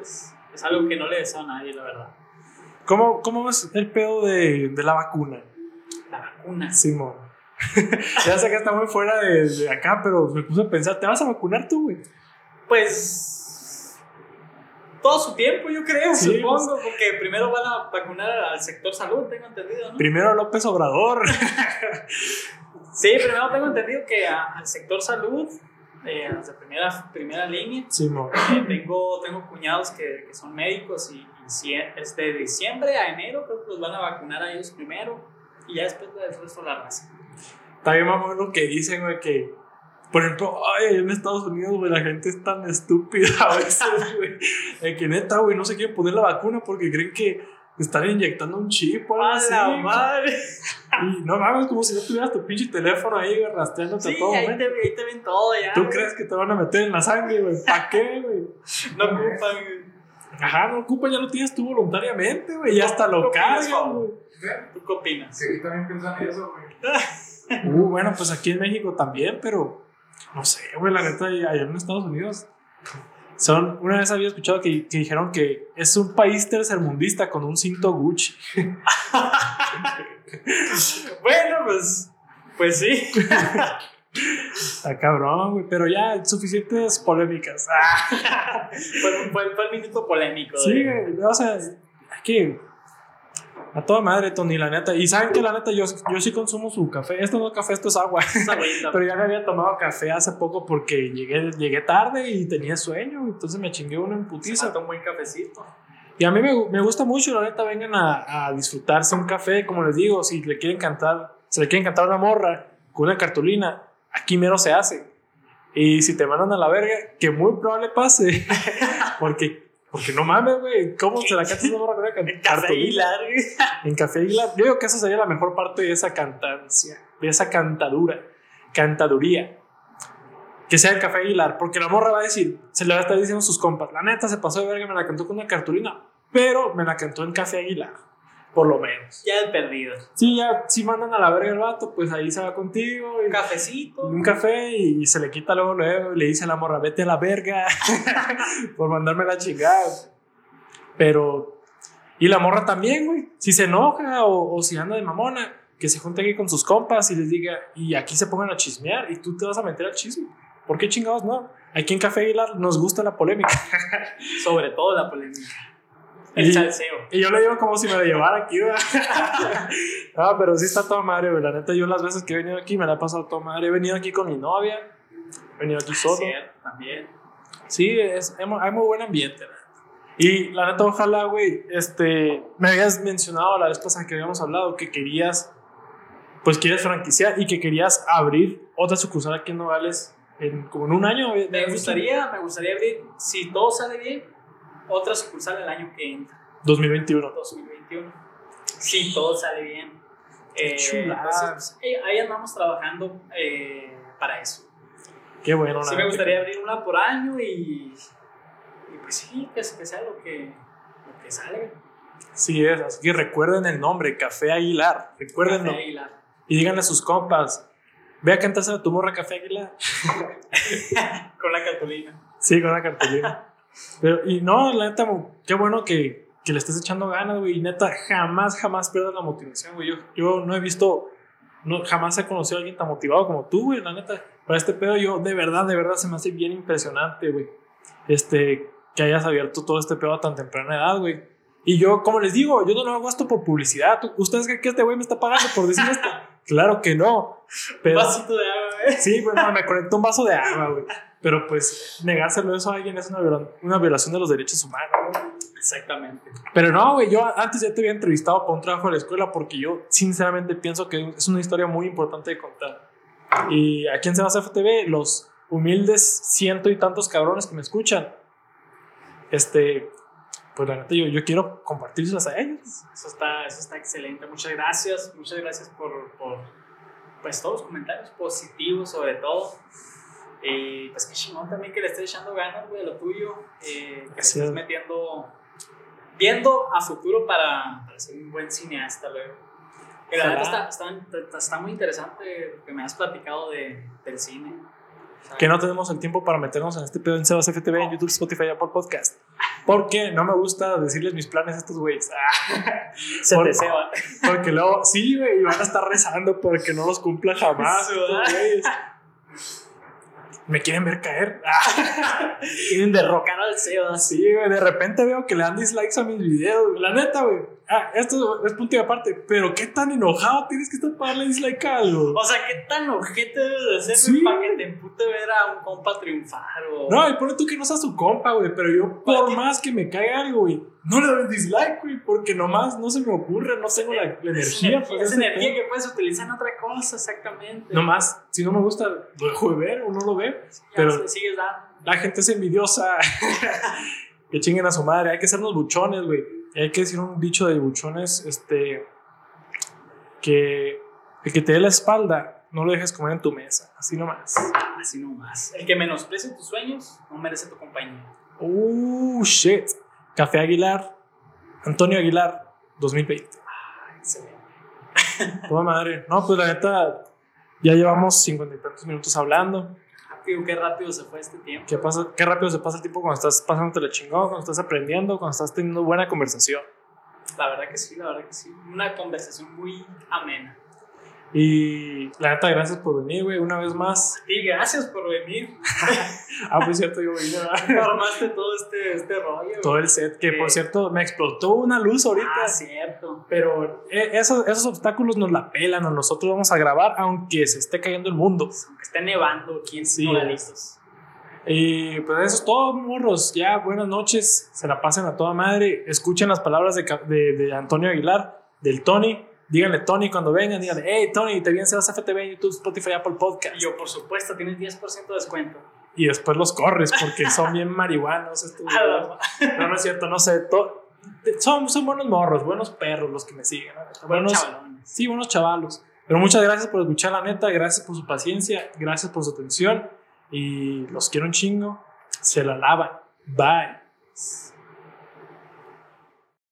Es, es algo que no le deseo a nadie, la verdad. ¿Cómo, cómo ves el pedo de, de la vacuna? La vacuna. Simón. ya sé que está muy fuera de, de acá, pero me puse a pensar, ¿te vas a vacunar tú, güey? Pues todo su tiempo, yo creo, Sí, supongo, porque primero van a vacunar al sector salud, tengo entendido, ¿no? Primero López Obrador. Sí, primero tengo entendido que a- al sector salud, eh, a primera, primera línea, Simón. eh, tengo, tengo cuñados que, que son médicos y, y si es de diciembre a enero creo que los van a vacunar a ellos primero y ya después del resto de la raza. También mamá lo que dicen, güey, que, por ejemplo, ay, en Estados Unidos, güey, la gente es tan estúpida a veces, güey. Que neta, güey, no se quieren poner la vacuna porque creen que están inyectando un chip o algo ¡A así. la madre! Y no mames, como si no tuvieras tu pinche teléfono ahí, güey, rastreándote Sí, a todo ahí te, ahí te ven todo ya. ¿Tú güey. crees que te van a meter en la sangre, güey? ¿Para qué, güey? No ocupan. güey. Ajá, no ocupa, ya lo tienes tú voluntariamente, güey. Ya hasta lo güey. ¿Tú qué opinas? Sí, aquí también piensan eso, güey. Uh, bueno, pues aquí en México también, pero no sé, güey, la neta, allá en Estados Unidos son. Una vez había escuchado que, que dijeron que es un país tercermundista con un cinto Gucci. Bueno, pues, pues sí. Está cabrón, güey, pero ya suficientes polémicas. Fue, fue, fue el minuto polémico. sí, de- güey, o sea, hay que. A toda madre, Tony, la neta. Y saben que la neta, yo, yo sí consumo su café. Esto no es café, esto es agua. Pero ya me había tomado café hace poco porque llegué, llegué tarde y tenía sueño. Entonces me chingué uno en putiza. un buen cafecito. Y a mí me, me gusta mucho, la neta, vengan a, a disfrutarse un café, como les digo, si le quieren cantar, si le quieren cantar una morra con una cartulina, aquí mero se hace. Y si te mandan a la verga, que muy probable pase, porque, porque no mames, güey, ¿cómo se la cantas una morra con una can- Café? Aguilar. En Café Aguilar. Yo digo que esa sería la mejor parte de esa cantancia, de esa cantadura, cantaduría. que sea el Café Aguilar, porque la morra va a decir, se le va a estar diciendo a sus compas, la neta se pasó de verga, me la cantó con una cartulina, pero me la cantó en Café Aguilar, por lo menos. Ya de perdido. Sí, ya, si mandan a la verga el vato, pues ahí se va contigo. y- Un cafecito. un café y se le quita luego, luego y le dice a la morra, vete a la verga por mandarme la chingada. Pero, y la morra también, güey, si se enoja o, o si anda de mamona, que se junte aquí con sus compas y les diga, y aquí se pongan a chismear y tú te vas a meter al chisme. ¿Por qué chingados no? Aquí en Café Aguilar nos gusta la polémica. Sobre todo la polémica. El Y- salseo. Y yo lo digo como si me lo llevara aquí, güey. no, pero sí está toda madre, güey. La neta, yo las veces que he venido aquí me la he pasado toda madre. He venido aquí con mi novia, he venido aquí solo. Cierto, también. Sí, es, hay mu- hay muy buen ambiente. neta. Y la neta, ojalá, güey, este, me habías mencionado la vez pasada que habíamos hablado que querías, pues quieres franquiciar y que querías abrir otra sucursal aquí en Nogales en, como en un año. ¿me gustaría, me gustaría abrir, si todo sale bien, otra sucursal el año que entra, 2021. 2021. Si todo sale bien. Eh, entonces, ahí andamos trabajando eh, para eso. Qué bueno, la Sí me gustaría abrir una por año y, y pues sí, que, sea lo que, lo que salga. Sí es, así que recuerden el nombre, Café Aguilar. Recuérdenlo. Café Aguilar. Y díganle a sus compas, ve a cantarse a tu morra Café Aguilar. Con la cartulina. Sí, con una cartulina. Pero, y no, la neta, qué bueno que, que le estés echando ganas, güey. Y neta, jamás, jamás pierdas la motivación, güey. Yo, yo no he visto, no, jamás he conocido a alguien tan motivado como tú, güey. La neta, para este pedo, yo de verdad, de verdad, se me hace bien impresionante, güey. Este, que hayas abierto todo este pedo a tan temprana edad, güey. Y yo, como les digo, yo no lo hago esto por publicidad. ¿Tú- ¿Ustedes creen que este güey me está pagando por decir esto? Claro que no. Pero, Un vasito de agua, ¿eh? Sí, pues no, me conectó un vaso de agua, güey. Pero pues negárselo eso a alguien es una, viola- una violación de los derechos humanos, güey. Exactamente. Pero no, güey, yo antes ya te había entrevistado para un trabajo de la escuela porque yo sinceramente pienso que es una historia muy importante de contar. Y aquí en Sebas FTV, los humildes ciento y tantos cabrones que me escuchan, este, pues la neta yo, yo quiero compartírselas a ellos. Eso está, eso está excelente. Muchas gracias. Muchas gracias por, por pues, todos los comentarios positivos, sobre todo. Y pues qué chingón también que le estés echando ganas, güey, lo tuyo. eh, que le estés es. metiendo, viendo a futuro para, para ser un buen cineasta luego. Que la neta está, está, está muy interesante lo que me has platicado de, del cine. Que no tenemos el tiempo para meternos en este pedo en Sebas FTV, en YouTube, Spotify, Apple Podcast. Porque no me gusta decirles mis planes a estos güeyes. Ah. se por- te ceba. Porque luego, sí, güey, van a estar rezando porque no los cumpla jamás. Estos. Me quieren ver caer. Ah, Quieren derrocar al Sebas. sí, güey, de repente veo que le dan dislikes a mis videos. güey. La neta, güey. Ah, esto es punto y aparte. Pero qué tan enojado tienes que estar para darle dislike a algo. O sea, ¿qué tan ojete debes de ser Sí. para que te empute ver a un compa triunfar? O... No, y pone tú que no seas su compa, güey. Pero yo, por ti- más que me caiga algo, güey, no le doy dislike, güey. Porque nomás no se me ocurre, no tengo la, la Es energía. energía, es energía que puedes utilizar en otra cosa, exactamente. Nomás, si no me gusta, lo dejo de ver o no lo veo. Ya pero- sigues dando. La gente es envidiosa. que chinguen a su madre. Hay que ser unos buchones, güey. Hay que decir un dicho de buchones, este, que el que te dé la espalda, no lo dejes comer en tu mesa. Así nomás. Así nomás. El que menosprecie tus sueños no merece tu compañía. Uh, shit. Café Aguilar. Antonio Aguilar, 2020. Excelente. Toda madre. No, pues la neta, ya llevamos cincuenta y tantos minutos hablando. Rápido, qué rápido se fue este tiempo. ¿Qué, pasa, qué rápido se pasa el tiempo cuando estás pasándote la chingón, cuando estás aprendiendo, cuando estás teniendo buena conversación. La verdad que sí, la verdad que sí. Una conversación muy amena. Y la neta, gracias por venir, güey, una vez más. Y gracias por venir. Ah, pues cierto, yo vine. Armaste todo este, este rollo. Todo el set, que por cierto, me explotó una luz ahorita. Ah, cierto. Pero eh, esos, esos obstáculos nos la pelan, nosotros vamos a grabar aunque se esté cayendo el mundo. Aunque esté nevando aquí en Sí. Nogalitos. Y pues eso es todo, morros. Ya, buenas noches. Se la pasen a toda madre. Escuchen las palabras de, de, de Antonio Aguilar, del Tony. Díganle Tony cuando vengan. Díganle, hey Tony, te vienes a FTV en YouTube, Spotify, Apple Podcast. Y yo, por supuesto, tienes 10% de descuento. Y después los corres porque son bien marihuanos estos. No, no es cierto, no sé. son, son buenos morros, buenos perros los que me siguen. ¿no? Buenos Buenos, chavalones. sí, buenos chavalos. Pero muchas gracias por escuchar, la neta. Gracias por su paciencia. Gracias por su atención. Y los quiero un chingo. Se la lavan. Bye.